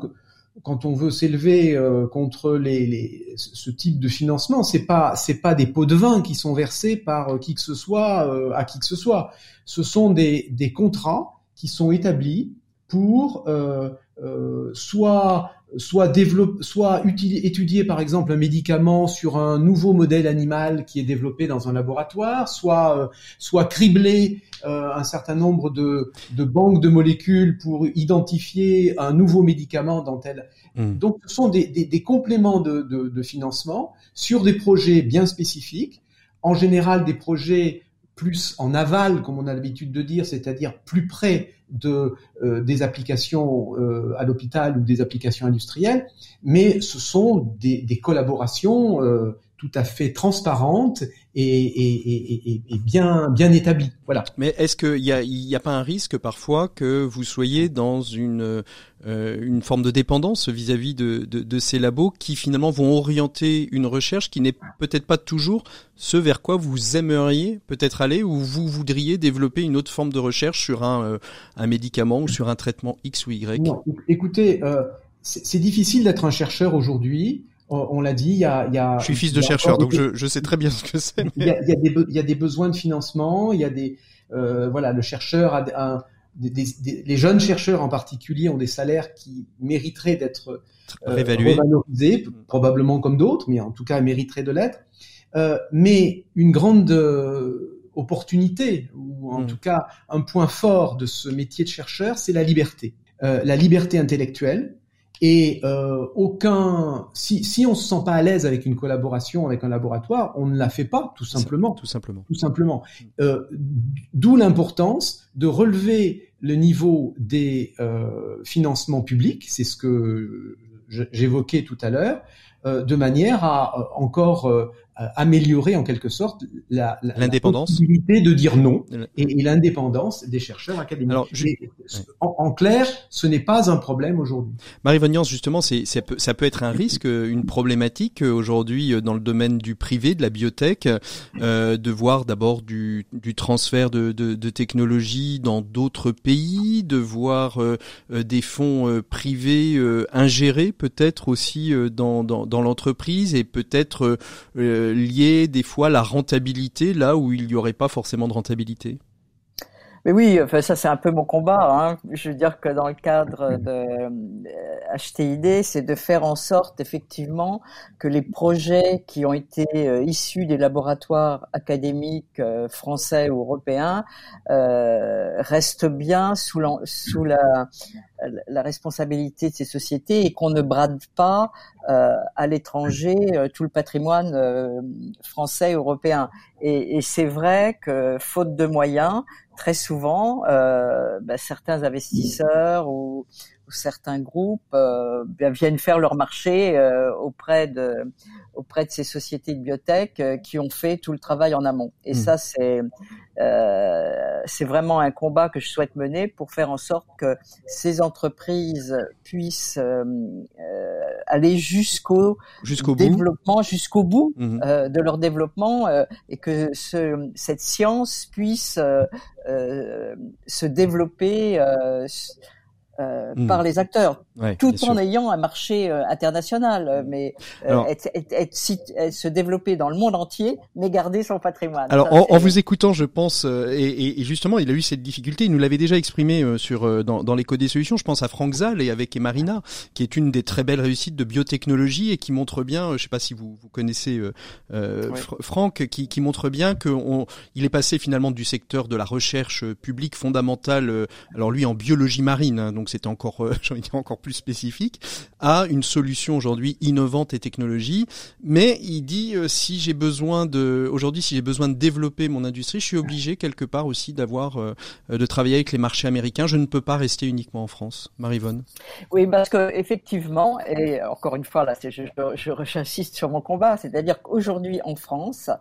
quand on veut s'élever euh, contre les, ce type de financement, c'est pas c'est pas des pots de vin qui sont versés par euh, qui que ce soit euh, à qui que ce soit. Ce sont des contrats qui sont établis pour soit soit développer, soit étudier par exemple un médicament sur un nouveau modèle animal qui est développé dans un laboratoire, soit euh, soit cribler euh, un certain nombre de, de banques de molécules pour identifier un nouveau médicament dans tel. Hmm. Donc, ce sont des, des, des compléments de, de, de financement sur des projets bien spécifiques, en général des projets plus en aval, comme on a l'habitude de dire, c'est-à-dire plus près de euh, des applications euh, à l'hôpital ou des applications industrielles, mais ce sont des, collaborations euh, tout à fait transparentes et, et, et, et, bien bien établies. Voilà. Mais est-ce qu'il y a, y a pas un risque parfois que vous soyez dans une une forme de dépendance vis-à-vis de, de, de, ces labos qui finalement vont orienter une recherche qui n'est peut-être pas toujours ce vers quoi vous aimeriez peut-être aller ou vous voudriez développer une autre forme de recherche sur un, un médicament ou sur un traitement X ou Y? Non, Écoutez, euh, c'est difficile d'être un chercheur aujourd'hui. On, l'a dit, il y a, il y a. Je suis fils de chercheur, donc je, je, sais très bien ce que c'est. Il, y a, y a des, il y a des besoins de financement. Il y a des, euh, voilà, le chercheur a des, des, les jeunes chercheurs en particulier ont des salaires qui mériteraient d'être euh, revalorisés, probablement comme d'autres, mais en tout cas mériteraient de l'être. Euh, mais une grande euh, opportunité, ou en hmm. tout cas un point fort de ce métier de chercheur, c'est la liberté. Euh, la liberté intellectuelle et euh, aucun, si, si on se sent pas à l'aise avec une collaboration avec un laboratoire, on ne la fait pas, tout simplement. Tout simplement. Tout simplement. Euh, D'où l'importance de relever le niveau des euh, financements publics, c'est ce que j'évoquais tout à l'heure, euh, de manière à euh, encore euh, améliorer en quelque sorte la, la, l'indépendance, la possibilité de dire non et, et l'indépendance des chercheurs académiques. Alors, je, en, en, clair, ce n'est pas un problème aujourd'hui. Marie Vognance, justement, c'est, ça, peut, ça peut être un risque, une problématique aujourd'hui dans le domaine du privé, de la biotech, euh, de voir d'abord du, du transfert de, de, de technologies dans d'autres pays, de voir euh, des fonds euh, privés ingérés peut-être aussi dans, dans, dans l'entreprise et peut-être lier des fois la rentabilité là où il n'y aurait pas forcément de rentabilité? Mais oui, enfin ça c'est un peu mon combat. Hein. Je veux dire que dans le cadre de HTID, euh, c'est de faire en sorte effectivement que les projets qui ont été euh, issus des laboratoires académiques euh, français ou européens euh, restent bien sous la, sous la, la responsabilité de ces sociétés et qu'on ne brade pas euh, à l'étranger tout le patrimoine euh, français européen. Et, et c'est vrai que faute de moyens, très souvent, euh, ben, certains investisseurs ou certains groupes euh, viennent faire leur marché euh, auprès de auprès de ces sociétés de biotech euh, qui ont fait tout le travail en amont. Et mmh. ça, c'est euh, c'est vraiment un combat que je souhaite mener pour faire en sorte que ces entreprises puissent euh, aller jusqu'au jusqu'au développement, jusqu'au bout mmh. de leur développement et que ce, cette science puisse se développer euh, par les acteurs, ouais, tout en sûr. ayant un marché euh, international, euh, mais euh, alors, être, être, être, se développer dans le monde entier, mais garder son patrimoine. Alors, Ça, en, en, vous écoutant, je pense, euh, et, et, justement, il a eu cette difficulté. Il nous l'avait déjà exprimé sur dans, dans l'écho des solutions. Je pense à Franck Zal et avec Emarina, qui est une des très belles réussites de biotechnologie et qui montre bien. Je sais pas si vous, vous connaissez ouais. Franck, qui, qui montre bien qu'il est passé finalement du secteur de la recherche publique fondamentale. alors lui en biologie marine, hein, donc c'était encore, euh, dire encore plus spécifique, à une solution aujourd'hui innovante et technologie. Mais il dit euh, si j'ai besoin de, aujourd'hui, si j'ai besoin de développer mon industrie, je suis obligé quelque part aussi d'avoir, euh, de travailler avec les marchés américains. Je ne peux pas rester uniquement en France. Marie-Vonne. Oui, parce que effectivement, et encore une fois là, je, j'insiste sur mon combat, c'est-à-dire qu'aujourd'hui en France,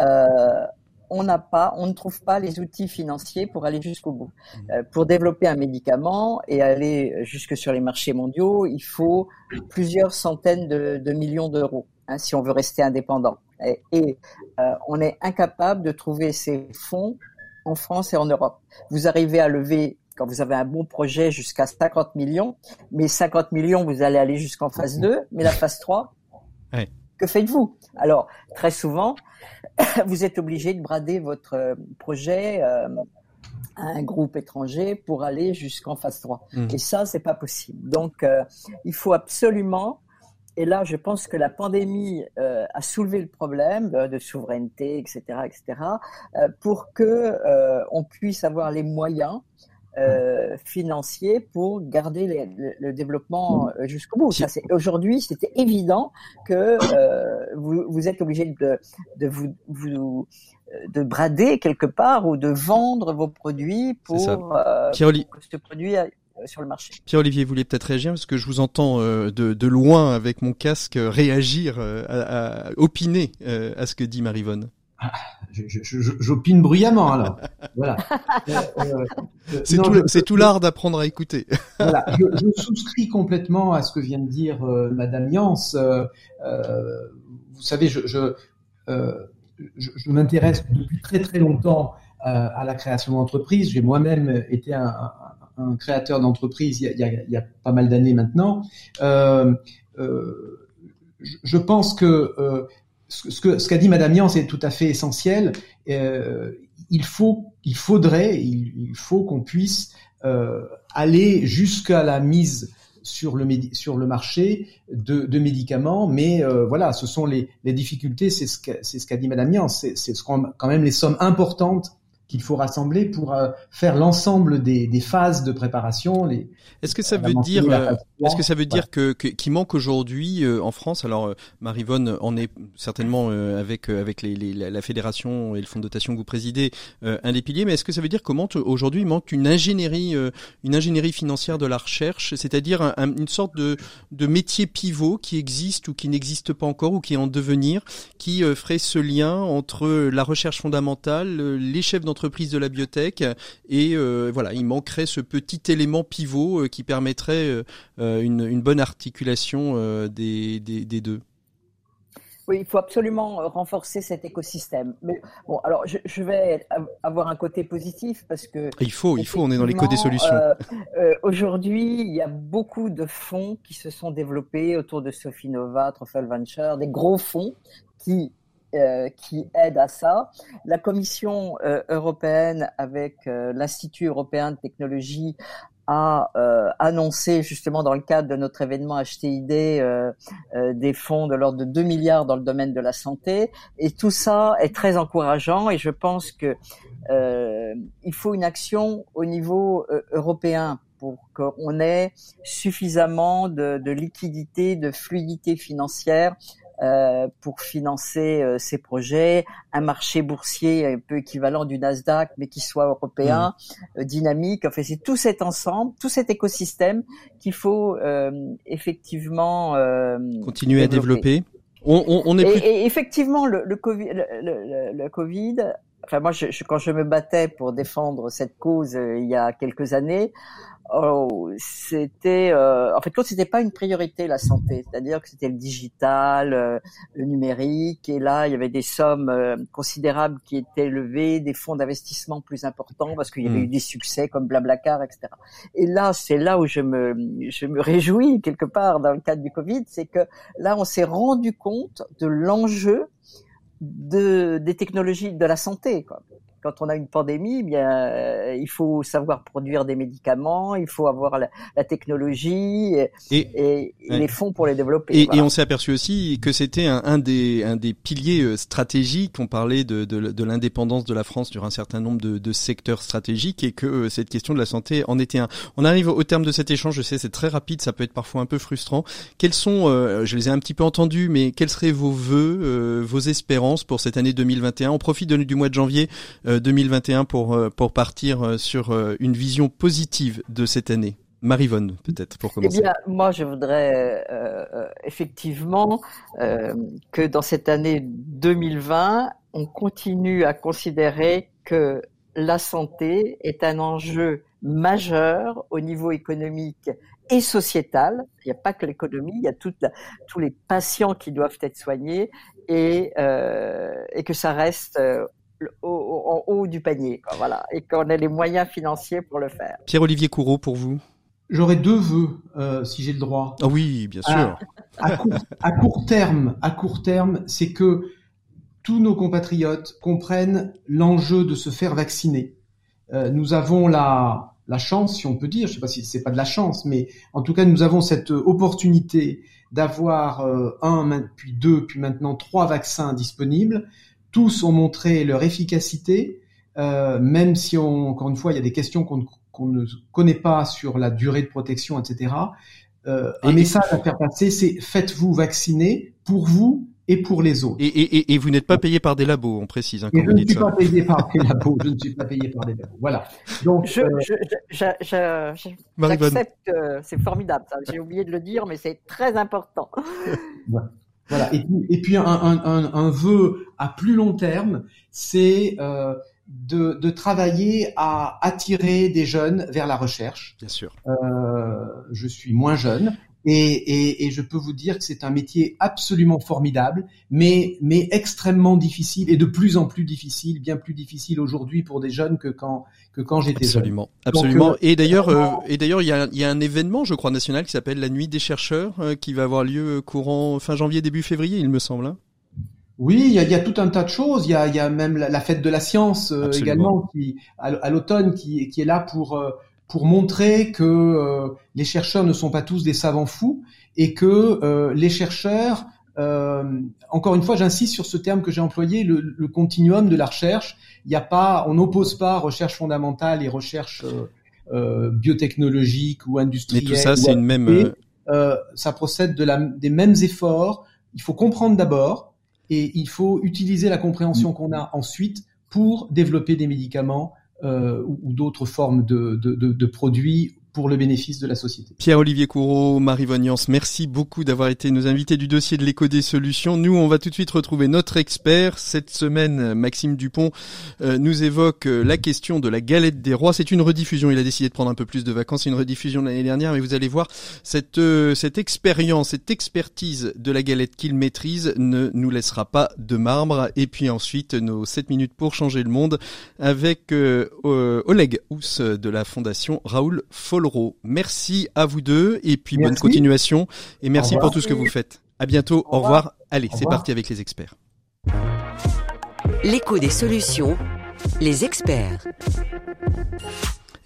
euh, on n'a pas, on ne trouve pas les outils financiers pour aller jusqu'au bout. Mmh. Euh, pour développer un médicament et aller jusque sur les marchés mondiaux, il faut plusieurs centaines de, de millions d'euros hein, si on veut rester indépendant. Et, et euh, on est incapable de trouver ces fonds en France et en Europe. Vous arrivez à lever quand vous avez un bon projet jusqu'à 50 millions, mais 50 millions, vous allez aller jusqu'en phase 2, mais la phase 3, ouais. que faites-vous? Alors, très souvent, vous êtes obligé de brader votre euh, projet euh, à un groupe étranger pour aller jusqu'en phase 3. Mmh. Et ça, c'est pas possible. Donc, euh, il faut absolument et là, je pense que la pandémie euh, a soulevé le problème de, souveraineté, etc., etc., pour que on puisse avoir les moyens euh, financiers pour garder les, le, le, développement euh, jusqu'au bout. Ça, c'est, aujourd'hui, c'était évident que euh, vous, vous, êtes obligé de, de vous, vous, de brader quelque part ou de vendre vos produits pour, euh, pour que ce produit sur le marché. Pierre-Olivier, vous voulez peut-être réagir parce que je vous entends euh, de, de, loin avec mon casque réagir, euh, à, à, opiner euh, à ce que dit Marivonne. Ah, J'opine bruyamment alors. Voilà. c'est tout, je, tout l'art d'apprendre à écouter. voilà. Je, je, souscris complètement à ce que vient de dire euh, Madame Yance. Euh, vous savez, je, je, je m'intéresse depuis très très longtemps à la création d'entreprises. J'ai moi-même été un, un, un créateur d'entreprise il, il, il, y a pas mal d'années maintenant. Euh, euh, je pense que euh, ce que ce qu'a dit Madame Yance est tout à fait essentiel. Euh, il faut, il faudrait, il, il faut qu'on puisse euh, aller jusqu'à la mise sur le sur le marché de, de médicaments, mais euh, voilà, ce sont les, les difficultés. C'est ce qu'a c'est ce qu'a dit Madame Yance. C'est quand même les sommes importantes qu'il faut rassembler pour euh, faire l'ensemble des, des, phases de préparation. Est-ce que ça veut dire, euh, Est-ce que ça veut dire que, que qu'il manque aujourd'hui euh, en France? Alors euh, Marivonne en est certainement euh, avec avec les, les, la fédération et le fonds de dotation que vous présidez un des piliers. Mais est-ce que ça veut dire comment aujourd'hui il manque une ingénierie une ingénierie financière de la recherche, c'est-à-dire une sorte de de métier pivot qui existe ou qui n'existe pas encore ou qui est en devenir, qui ferait ce lien entre la recherche fondamentale, les chefs d'entreprise de la biotech et voilà, il manquerait ce petit élément pivot qui permettrait euh, une, bonne articulation euh, des, des, deux. Oui, il faut absolument renforcer cet écosystème. Mais bon, alors je, vais avoir un côté positif parce que il faut, il faut, on est dans l'éco des solutions. Euh, aujourd'hui, il y a beaucoup de fonds qui se sont développés autour de Sophie Nova, Truffle Venture, des gros fonds qui qui aident à ça. La Commission européenne avec l'Institut européen de technologie a euh, annoncé justement dans le cadre de notre événement HTID euh, euh, des fonds de l'ordre de 2 milliards dans le domaine de la santé. Et tout ça est très encourageant et je pense que euh, il faut une action au niveau européen pour qu'on ait suffisamment de, de liquidité, de fluidité financière euh, pour financer euh, ces projets, un marché boursier un peu équivalent du Nasdaq, mais qui soit européen, mmh. euh, dynamique. Enfin, c'est tout cet ensemble, tout cet écosystème qu'il faut effectivement continuer à développer. On, on, on est plus... et, effectivement, le, le Covid, le, le, Covid enfin moi, je, quand je me battais pour défendre cette cause il y a quelques années, Oh, c'était euh, en fait quand c'était pas une priorité la santé, c'est-à-dire que c'était le digital, euh, le numérique, et là il y avait des sommes euh, considérables qui étaient levées, des fonds d'investissement plus importants parce qu'il y avait hmm. eu des succès comme Blablacar, etc. Et là c'est là où je me je me réjouis quelque part dans le cadre du Covid, c'est que là on s'est rendu compte de l'enjeu de des technologies de la santé quoi quand on a une pandémie, eh bien, euh, il faut savoir produire des médicaments, il faut avoir la, technologie et, les fonds pour les développer. Et, on s'est aperçu aussi que c'était un, des, un des piliers euh, stratégiques. On parlait de, de, l'indépendance de la France sur un certain nombre de, secteurs stratégiques et que euh, cette question de la santé en était un. On arrive au terme de cet échange. Je sais, c'est très rapide, ça peut être parfois un peu frustrant. Quels sont, je les ai un petit peu entendus, mais quels seraient vos vœux, vos espérances pour cette année 2021 On profite du mois de janvier 2021 pour, euh, pour partir euh, sur euh, une vision positive de cette année Marivonne, peut-être, pour commencer. Eh bien, moi, je voudrais effectivement que dans cette année 2020, on continue à considérer que la santé est un enjeu majeur au niveau économique et sociétal. Il n'y a pas que l'économie, il y a toute tous les patients qui doivent être soignés et, et que ça reste en haut du panier, voilà, et qu'on ait les moyens financiers pour le faire. Pierre-Olivier Courreau, pour vous? J'aurais deux vœux, euh, si j'ai le droit. Ah oui, bien sûr. À, court, terme, à court terme, c'est que tous nos compatriotes comprennent l'enjeu de se faire vacciner. Euh, nous avons la, la chance, si on peut dire, je sais pas si c'est pas de la chance, mais en tout cas, nous avons cette opportunité d'avoir euh, un, puis deux, puis maintenant trois vaccins disponibles tous ont montré leur efficacité, euh, même si on, encore une fois, il y a des questions qu'on ne connaît pas sur la durée de protection, etc. Euh, un message à faire passer, c'est faites-vous vacciner pour vous et pour les autres. Et, et, et vous n'êtes pas payé par des labos, on précise. Hein, je ne suis pas payé par des labos. Je ne suis pas payé par des labos. Voilà. Donc, je, euh, j'accepte. c'est formidable. J'ai oublié de le dire, mais c'est très important. Voilà. Et, et puis un, un, un, vœu à plus long terme, c'est euh, de, de, travailler à attirer des jeunes vers la recherche. Bien sûr. Euh, je suis moins jeune, et, et, et, je peux vous dire que c'est un métier absolument formidable, mais, mais extrêmement difficile et de plus en plus difficile, bien plus difficile aujourd'hui pour des jeunes que quand, que quand j'étais jeune. Absolument, absolument. Euh, et d'ailleurs, euh, et d'ailleurs, il y a, y a un événement, je crois, national qui s'appelle la Nuit des chercheurs, euh, qui va avoir lieu courant fin janvier, début février, il me semble. Hein. Oui, il y a, y a, tout un tas de choses. Il y a, y a même la, fête de la science également, qui à, l'automne, qui, qui est là pour pour montrer que euh, les chercheurs ne sont pas tous des savants fous et que euh, les chercheurs, euh, encore une fois, j'insiste sur ce terme que j'ai employé, le, le, continuum de la recherche. Il n'y a pas, on n'oppose pas recherche fondamentale et recherche biotechnologique ou industrielle. Mais tout ça, c'est une même euh, ça procède de la, des mêmes efforts. Il faut comprendre d'abord et il faut utiliser la compréhension qu'on a ensuite pour développer des médicaments euh, ou, ou d'autres formes de produits pour le bénéfice de la société. Pierre-Olivier Courreau, Marie Vognance, merci beaucoup d'avoir été nos invités du dossier de l'éco des solutions. Nous, on va tout de suite retrouver notre expert. Cette semaine, Maxime Dupont euh, nous évoque euh, la question de la galette des rois. C'est une rediffusion. Il a décidé de prendre un peu plus de vacances. C'est une rediffusion de l'année dernière, mais vous allez voir, cette, euh, cette expérience, cette expertise de la galette qu'il maîtrise ne nous laissera pas de marbre. Et puis ensuite, nos 7 minutes pour changer le monde avec Oleg Ous de la fondation Raoul Merci à vous deux et puis bonne continuation et merci pour revoir. tout ce que vous faites. À bientôt. Au revoir. Allez, Au c'est revoir. parti avec les experts. L'écho des solutions, les experts.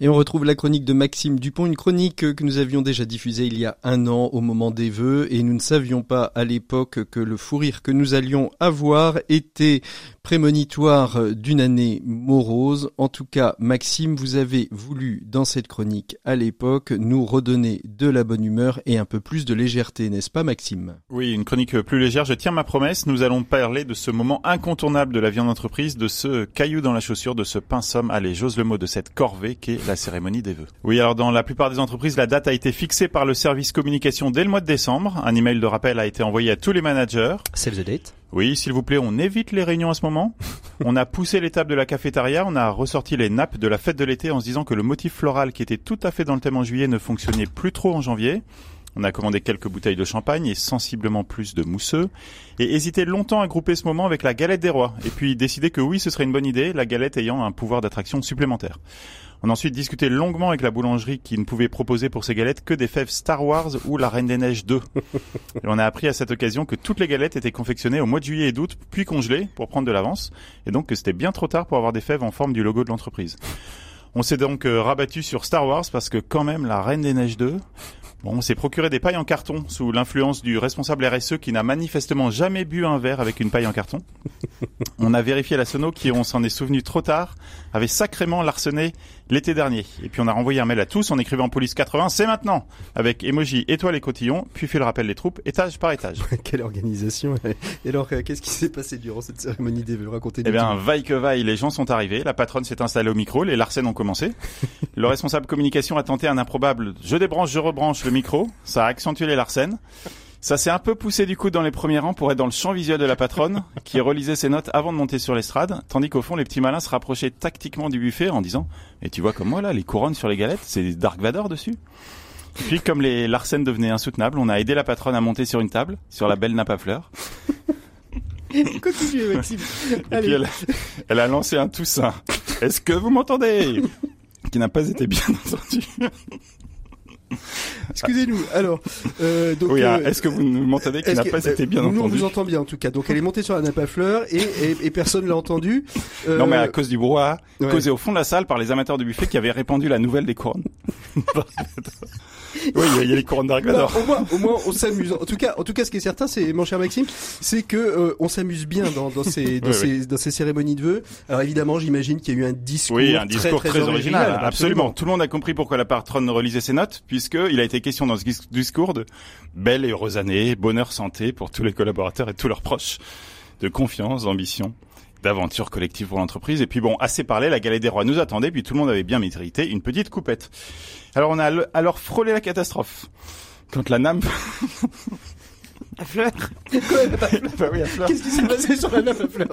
Et on retrouve la chronique de Maxime Dupont, une chronique que nous avions déjà diffusée il y a un an au moment des vœux et nous ne savions pas à l'époque que le fou rire que nous allions avoir était prémonitoire d'une année morose. En tout cas, Maxime, vous avez voulu dans cette chronique à l'époque nous redonner de la bonne humeur et un peu plus de légèreté, n'est-ce pas Maxime? Oui, une chronique plus légère. Je tiens ma promesse. Nous allons parler de ce moment incontournable de la vie en entreprise, de ce caillou dans la chaussure, de ce pain somme. Allez, j'ose le mot de cette corvée qu'est la cérémonie des vœux. Oui, alors dans la plupart des entreprises, la date a été fixée par le service communication dès le mois de décembre. Un email de rappel a été envoyé à tous les managers. Save the date. Oui, s'il vous plaît, on évite les réunions à ce moment. On a poussé les tables de la cafétéria, on a ressorti les nappes de la fête de l'été en se disant que le motif floral qui était tout à fait dans le thème en juillet ne fonctionnait plus trop en janvier. On a commandé quelques bouteilles de champagne et sensiblement plus de mousseux. Et hésité longtemps à grouper ce moment avec la galette des rois. Et puis décidé que oui, ce serait une bonne idée, la galette ayant un pouvoir d'attraction supplémentaire. On a ensuite discuté longuement avec la boulangerie qui ne pouvait proposer pour ces galettes que des fèves Star Wars ou la Reine des Neiges 2. Et on a appris à cette occasion que toutes les galettes étaient confectionnées au mois de juillet et d'août, puis congelées pour prendre de l'avance, et donc que c'était bien trop tard pour avoir des fèves en forme du logo de l'entreprise. On s'est donc euh, rabattu sur Star Wars parce que quand même la Reine des Neiges 2, Bon, on s'est procuré des pailles en carton sous l'influence du responsable RSE qui n'a manifestement jamais bu un verre avec une paille en carton. on a vérifié la sono qui, on s'en est souvenu trop tard, avait sacrément larcené l'été dernier. Et puis on a renvoyé un mail à tous en écrivant police 80, c'est maintenant, avec emoji étoile et cotillon, puis fait le rappel des troupes, étage par étage. Quelle organisation Et alors, euh, qu'est-ce qui s'est passé durant cette cérémonie des Racontez-nous Eh bien, vaille que vaille, les gens sont arrivés, la patronne s'est installée au micro, les Larsen ont commencé. Le responsable communication a tenté un improbable je débranche, je rebranche le micro, ça a accentué les Larsen. Ça s'est un peu poussé du coup dans les premiers rangs pour être dans le champ visuel de la patronne, qui relisait ses notes avant de monter sur l'estrade, tandis qu'au fond, les petits malins se rapprochaient tactiquement du buffet en disant « Et tu vois comme moi là, les couronnes sur les galettes, c'est Dark Vador dessus ?» Puis comme les Larsen devenaient insoutenables, on a aidé la patronne à monter sur une table, sur la belle nappe à fleurs. Continuez, Maxime. Et Allez. puis elle, elle a lancé un toussaint. Est-ce que vous m'entendez? Qui n'a pas été bien entendu. Excusez-nous. Alors, euh, donc, oui, euh, ah, est-ce que vous m'entendez Qui n'a pas euh, été bien nous, on entendu vous entend bien en tout cas. Donc elle est montée sur la nappe à fleurs et, et, et personne l'a entendu. Euh, Non, mais à cause du brouhaha, ouais. causé au fond de la salle par les amateurs du buffet qui avaient répandu la nouvelle des couronnes. oui, il y a- il y, a les couronnes non, Vador. au moins, au moins, on s'amuse. En tout cas, en tout cas, ce qui est certain, c'est mon cher Maxime, c'est que euh, on s'amuse bien dans, dans ces, dans Oui, ces, dans ces cérémonies de vœux. Alors évidemment, j'imagine qu'il y a eu un discours, Oui, un discours très, très, très, original, absolument. Tout le monde a compris pourquoi la patronne relisait ses notes, puisqu'il a été question dans ce dis- discours de belle et heureuse année, bonheur, santé pour tous les collaborateurs et tous leurs proches, de confiance, d'ambition, d'aventure collective pour l'entreprise. Et puis bon, assez parlé, la galette des rois nous attendait, puis tout le monde avait bien mérité une petite coupette. Alors on a alors frôlé la catastrophe. Quand la NAM... à fleur Bah oui, à fleur. Qu'est-ce qui s'est passé sur la nappe à fleurs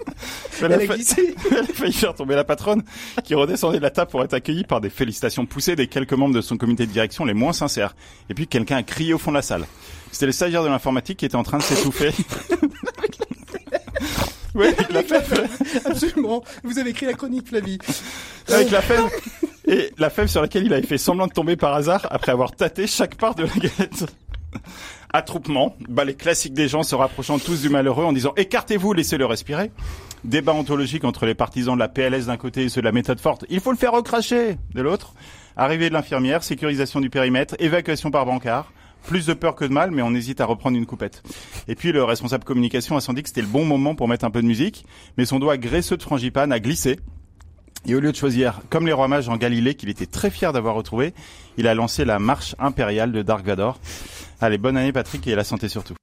Elle a glissé. Elle a failli faire tomber la patronne, qui redescendait de la table pour être accueillie par des félicitations poussées des quelques membres de son comité de direction les moins sincères. Et puis quelqu'un a crié au fond de la salle. C'était le stagiaire de l'informatique qui était en train de s'étouffer. oui, avec la fève, Absolument. Vous avez écrit la chronique, Flavie. avec la fève. Et la fève sur laquelle il avait fait semblant de tomber par hasard après avoir tâté chaque part de la galette. Attroupement, les classiques des gens se rapprochant tous du malheureux en disant écartez-vous, laissez-le respirer. Débat ontologique entre les partisans de la PLS d'un côté et ceux de la méthode forte. Il faut le faire recracher de l'autre. Arrivée de l'infirmière, sécurisation du périmètre, évacuation par bancard. Plus de peur que de mal, mais on hésite à reprendre une coupette. Et puis le responsable communication a senti que c'était le bon moment pour mettre un peu de musique, mais son doigt graisseux de frangipane a glissé. Et au lieu de choisir, comme les rois mages en Galilée, qu'il était très fier d'avoir retrouvé, il a lancé la marche impériale de Dark Vador. Allez, bonne année Patrick et la santé surtout.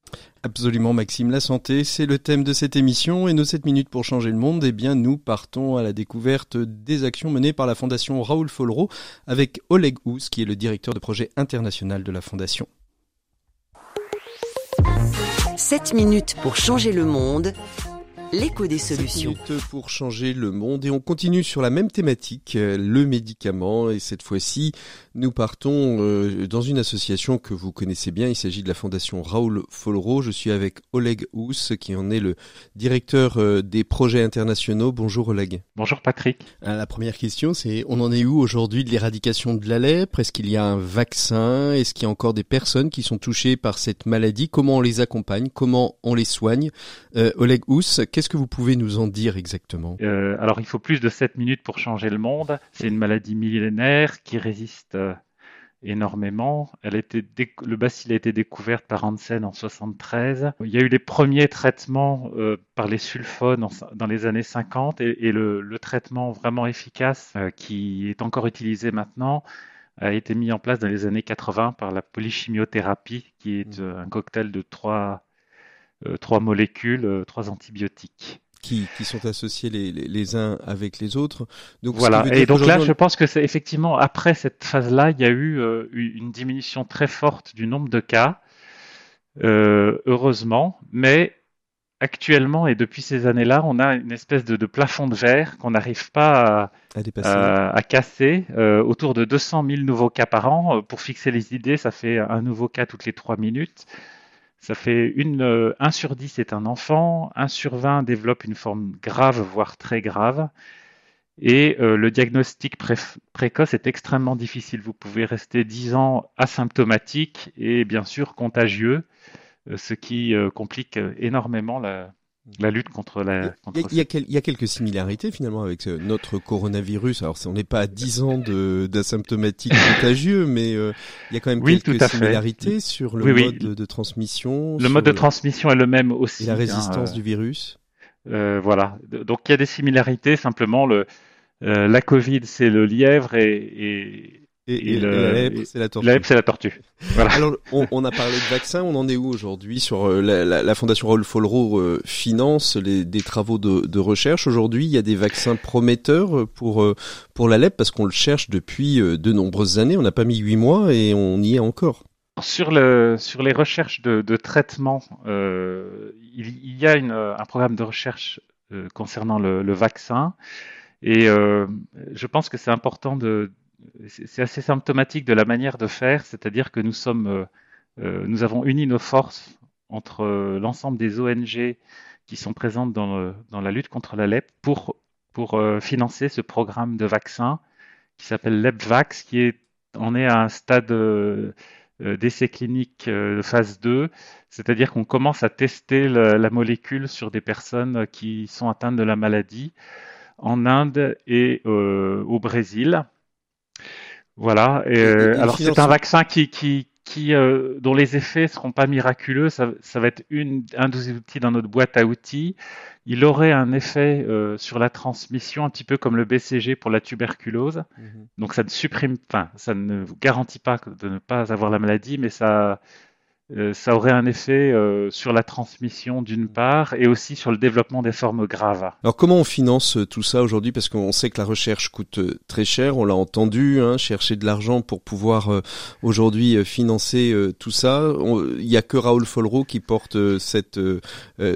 Absolument Maxime, la santé, c'est le thème de cette émission et nos 7 minutes pour changer le monde, eh bien nous partons à la découverte des actions menées par la Fondation Raoul Follereau avec Oleg Hous qui est le directeur de projet international de la Fondation. 7 minutes pour changer le monde l'écho des solutions. pour changer le monde et on continue sur la même thématique, euh, le médicament et cette fois-ci nous partons euh, dans une association que vous connaissez bien, il s'agit de la fondation Raoul Folro. Je suis avec Oleg Hous qui en est le directeur euh, des projets internationaux. Bonjour Oleg. Bonjour Patrick. La première question c'est on en est où aujourd'hui de l'éradication de la lèpre? Est-ce qu'il y a un vaccin? Est-ce qu'il y a encore des personnes qui sont touchées par cette maladie? Comment on les accompagne? Comment on les soigne? Oleg Hous, Qu'est-ce que vous pouvez nous en dire exactement? Euh, Alors, il faut plus de 7 minutes pour changer le monde. C'est une maladie millénaire qui résiste euh, énormément. Elle était le bacille a été découvert par Hansen en 73. Il y a eu les premiers traitements euh, par les sulfones dans les années 50 et, le, traitement vraiment efficace qui est encore utilisé maintenant a été mis en place dans les années 80 par la polychimiothérapie, qui est mmh. un cocktail de trois trois molécules, euh, trois antibiotiques. Qui, qui, sont associés les, les, les, uns avec les autres. Donc, voilà. Et donc là, je pense que c'est effectivement après cette phase-là, il y a eu euh, une diminution très forte du nombre de cas, euh, heureusement. Mais actuellement et depuis ces années-là, on a une espèce de, de plafond de verre qu'on n'arrive pas à, à, à casser. Euh, autour de 200 000 nouveaux cas par an. Pour fixer les idées, ça fait un nouveau cas toutes les trois minutes. Ça fait une, 1 euh, sur 10 est un enfant, 1 sur 20 développe une forme grave, voire très grave. Et euh, le diagnostic précoce est extrêmement difficile. Vous pouvez rester 10 ans asymptomatique et bien sûr contagieux, euh, ce qui complique énormément la, la lutte contre la. il, y a, il, y a, quelques similarités finalement avec euh, notre coronavirus. Alors on n'est pas à 10 ans d'asymptomatique contagieux, mais euh, il y a quand même quelques similarités sur le mode de, transmission. Le mode de transmission est le même aussi. Et la résistance hein, du virus. Euh, voilà. Donc il y a des similarités. Simplement le la Covid c'est le lièvre et, et et, la lèpre, c'est la tortue. La c'est la tortue. Voilà. Alors, on, a parlé de vaccins. On en est où aujourd'hui sur euh, la, la, la, Fondation Raoul Follereau euh, finance les, des travaux de, de recherche? Aujourd'hui, il y a des vaccins prometteurs pour euh, pour la lèpre parce qu'on le cherche depuis de nombreuses années. On n'a pas mis huit mois et on y est encore. Sur, le, sur les recherches de, de traitement, euh, il, y a une, un programme de recherche concernant le, le, vaccin. Et je pense que c'est important de, c'est assez symptomatique de la manière de faire, c'est-à-dire que nous sommes, euh, euh, nous avons uni nos forces entre euh, l'ensemble des ONG qui sont présentes dans, la lutte contre la lèpre pour, financer ce programme de vaccin qui s'appelle LEPVAX, qui est, on est à un stade d'essai clinique de phase 2, c'est-à-dire qu'on commence à tester la, molécule sur des personnes qui sont atteintes de la maladie en Inde et au Brésil. Voilà. Et, euh, alors c'est un vaccin qui, qui, qui euh, dont les effets seront pas miraculeux. Ça, ça, va être une, un des outils dans notre boîte à outils. Il aurait un effet euh, sur la transmission, un petit peu comme le BCG pour la tuberculose. Mhm. Donc ça ne supprime, enfin, ça ne vous garantit pas de ne pas avoir la maladie, mais ça euh, ça aurait un effet euh, sur la transmission d'une part et aussi sur le développement des formes graves. Alors comment on finance euh, tout ça aujourd'hui? Parce qu'on sait que la recherche coûte très cher, on l'a entendu, hein, chercher de l'argent pour pouvoir aujourd'hui financer tout ça. Il n'y a que Raoul Follereau qui porte cette,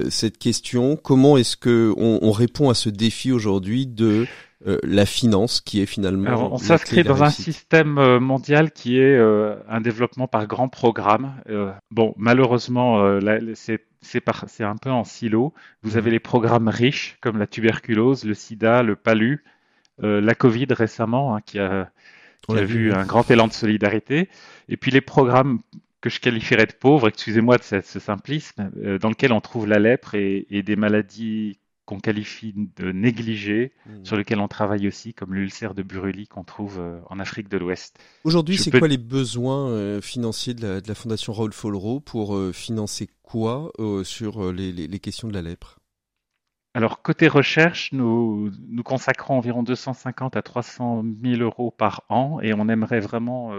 cette question. Comment est-ce que on, on répond à ce défi aujourd'hui de euh, la finance qui est finalement. Alors, on s'inscrit dans un système euh, mondial qui est euh, un développement par grands programmes. bon, malheureusement, c'est un peu en silo. Vous mhm. avez les programmes riches comme la tuberculose, le sida, le palu, la Covid récemment, hein, qui a, qui a vu un grand élan de solidarité. Et puis les programmes que je qualifierais de pauvres, excusez-moi de ce, simplisme, dans lequel on trouve la lèpre et, et des maladies qu'on qualifie de négligés, mmh. sur lesquels on travaille aussi, comme l'ulcère de Buruli qu'on trouve euh, en Afrique de l'Ouest. Aujourd'hui, c'est quoi les besoins euh, financiers de la, Fondation Raoul Follereau pour euh, financer quoi sur les, questions de la lèpre? Alors, côté recherche, nous, nous consacrons environ 250 à 300 000 euros par an et on aimerait vraiment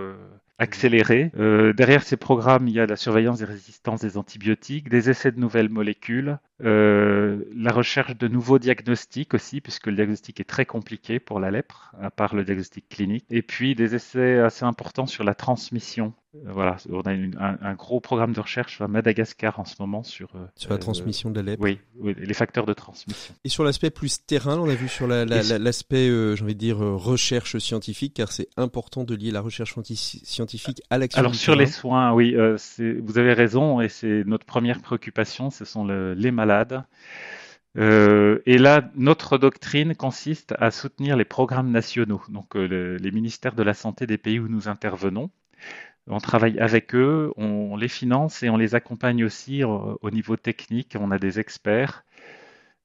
accélérée. Euh, derrière ces programmes, il y a la surveillance des résistances des antibiotiques, des essais de nouvelles molécules, euh, la recherche de nouveaux diagnostics aussi, puisque le diagnostic est très compliqué pour la lèpre, à part le diagnostic clinique. Et puis des essais assez importants sur la transmission. Euh, voilà, on a une- un, un gros programme de recherche à Madagascar en ce moment sur, euh, Sur la transmission de la lèpre. oui, oui, les facteurs de transmission. Et sur l'aspect plus terrain, on a vu sur la- la- la- l'aspect, euh, j'ai envie de dire, recherche scientifique, car c'est important de lier la recherche scienti- scientifique à l'action Alors sur les soins, oui, vous avez raison, et c'est notre première préoccupation, ce sont le- les malades. Euh, et là, notre doctrine consiste à soutenir les programmes nationaux, donc euh, le- les ministères de la santé des pays où nous intervenons. On travaille avec eux, on les finance et on les accompagne aussi euh, au niveau technique. On a des experts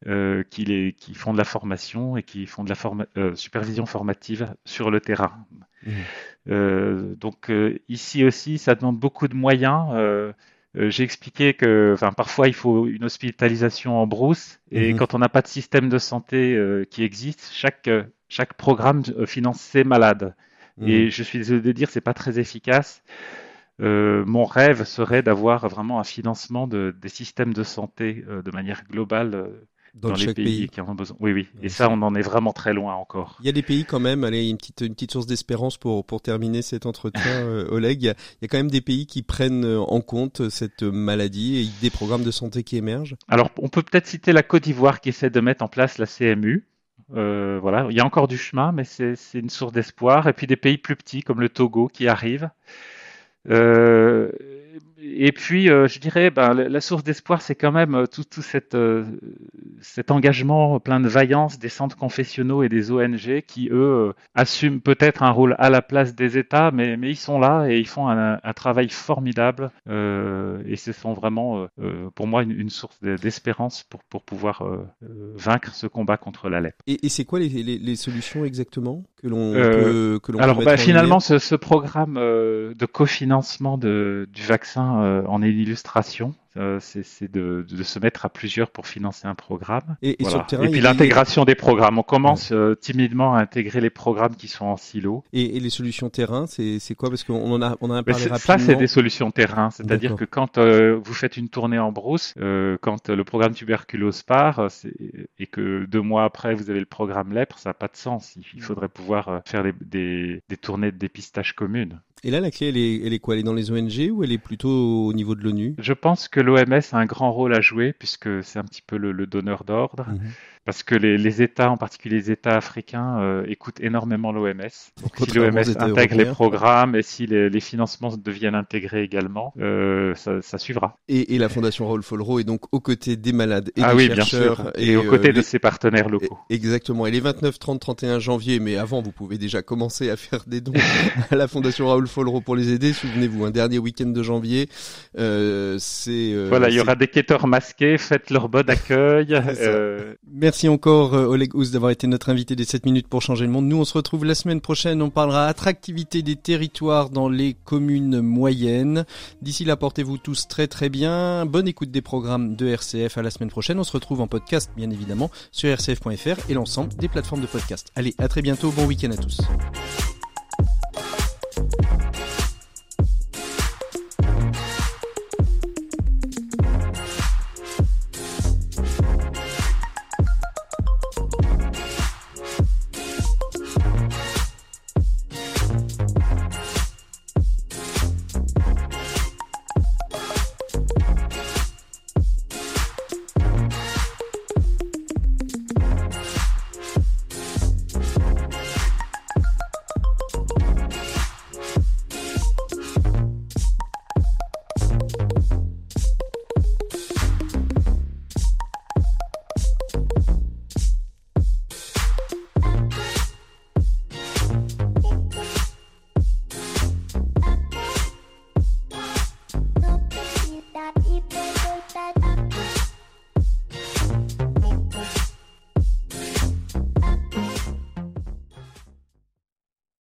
euh, qui, les, qui font de la formation et qui font de la forma- supervision formative sur le terrain. Euh, donc ici aussi, ça demande beaucoup de moyens. Euh, J'ai expliqué que, enfin, parfois il faut une hospitalisation en brousse, et Mhm. quand on n'a pas de système de santé euh, qui existe, chaque euh, chaque programme finance ses malades. Et Mhm. je suis désolé de dire, c'est pas très efficace. Euh, mon rêve serait d'avoir vraiment un financement de, des systèmes de santé de manière globale Dans dans, les chaque pays, pays. qui en ont besoin. Oui, oui. Ouais, Et ça, on en est vraiment très loin encore. Il y a des pays quand même, allez, une petite, une petite source d'espérance pour, pour terminer cet entretien, euh, Oleg. Il y, a, il y a quand même des pays qui prennent euh, en compte cette maladie et des programmes de santé qui émergent. Alors, on peut peut-être citer la Côte d'Ivoire qui essaie de mettre en place la CMU. Euh, voilà, il y a encore du chemin, mais c'est c'est une source d'espoir. Et puis des pays plus petits comme le Togo qui arrivent. Euh, et puis, euh, je dirais, ben, la, source d'espoir, c'est quand même euh, tout, tout cette, euh, cet engagement plein de vaillance des centres confessionnaux et des ONG qui, eux, assument peut-être un rôle à la place des États, mais, mais ils sont là et ils font un, un travail formidable. Euh, et ce sont vraiment, pour moi, une, une source de- d'espérance pour, pour pouvoir vaincre ce combat contre la lèpre. Et, et c'est quoi les, les, les solutions exactement que l'on peut, que l'on peut Alors, mettre bah, en finalement, ce, ce programme de cofinancement de, du vaccin euh, en est une illustration. Euh, c'est de, de se mettre à plusieurs pour financer un programme. Et, et sur Voilà. le terrain, Et il puis l'intégration des programmes. On commence euh, timidement à intégrer les programmes qui sont en silo. Et, et les solutions terrain, c'est quoi? Parce qu'on en a, on a parlé rapidement. ça, c'est des solutions terrain. C'est-à-dire que quand euh, vous faites une tournée en brousse, euh, quand le programme tuberculose part, et que deux mois après, vous avez le programme lèpre, ça n'a pas de sens. Il, il faudrait pouvoir faire des, des, des tournées de dépistage communes. Et là, la clé, elle est, elle est quoi? Elle est dans les ONG ou elle est plutôt au niveau de l'ONU? Je pense que l'OMS a un grand rôle à jouer puisque c'est un petit peu le, le donneur d'ordre. Mhm. Parce que les, les États, en particulier les États africains, euh, écoutent énormément l'OMS. Donc si l'OMS intègre les programmes et si les, les financements deviennent intégrés également, euh, ça, ça suivra. et, et la Fondation Raoul Follereau est donc aux côtés des malades et ah des oui, chercheurs. Et, aux euh, côtés de ses partenaires locaux. Exactement. Et les 29, 30, 31 janvier, mais avant, vous pouvez déjà commencer à faire des dons à la Fondation Raoul Follereau pour les aider. Souvenez-vous, un dernier week-end de janvier, c'est. voilà, il y aura des quêteurs masqués, faites leur bon accueil. Euh, Merci encore euh, Oleg Ous d'avoir été notre invité des 7 minutes pour changer le monde. Nous, on se retrouve la semaine prochaine. On parlera attractivité des territoires dans les communes moyennes. D'ici là, portez-vous tous très très bien. Bonne écoute des programmes de RCF à la semaine prochaine. On se retrouve en podcast, bien évidemment, sur rcf.fr et l'ensemble des plateformes de podcast. Allez, à très bientôt. Bon week-end à tous.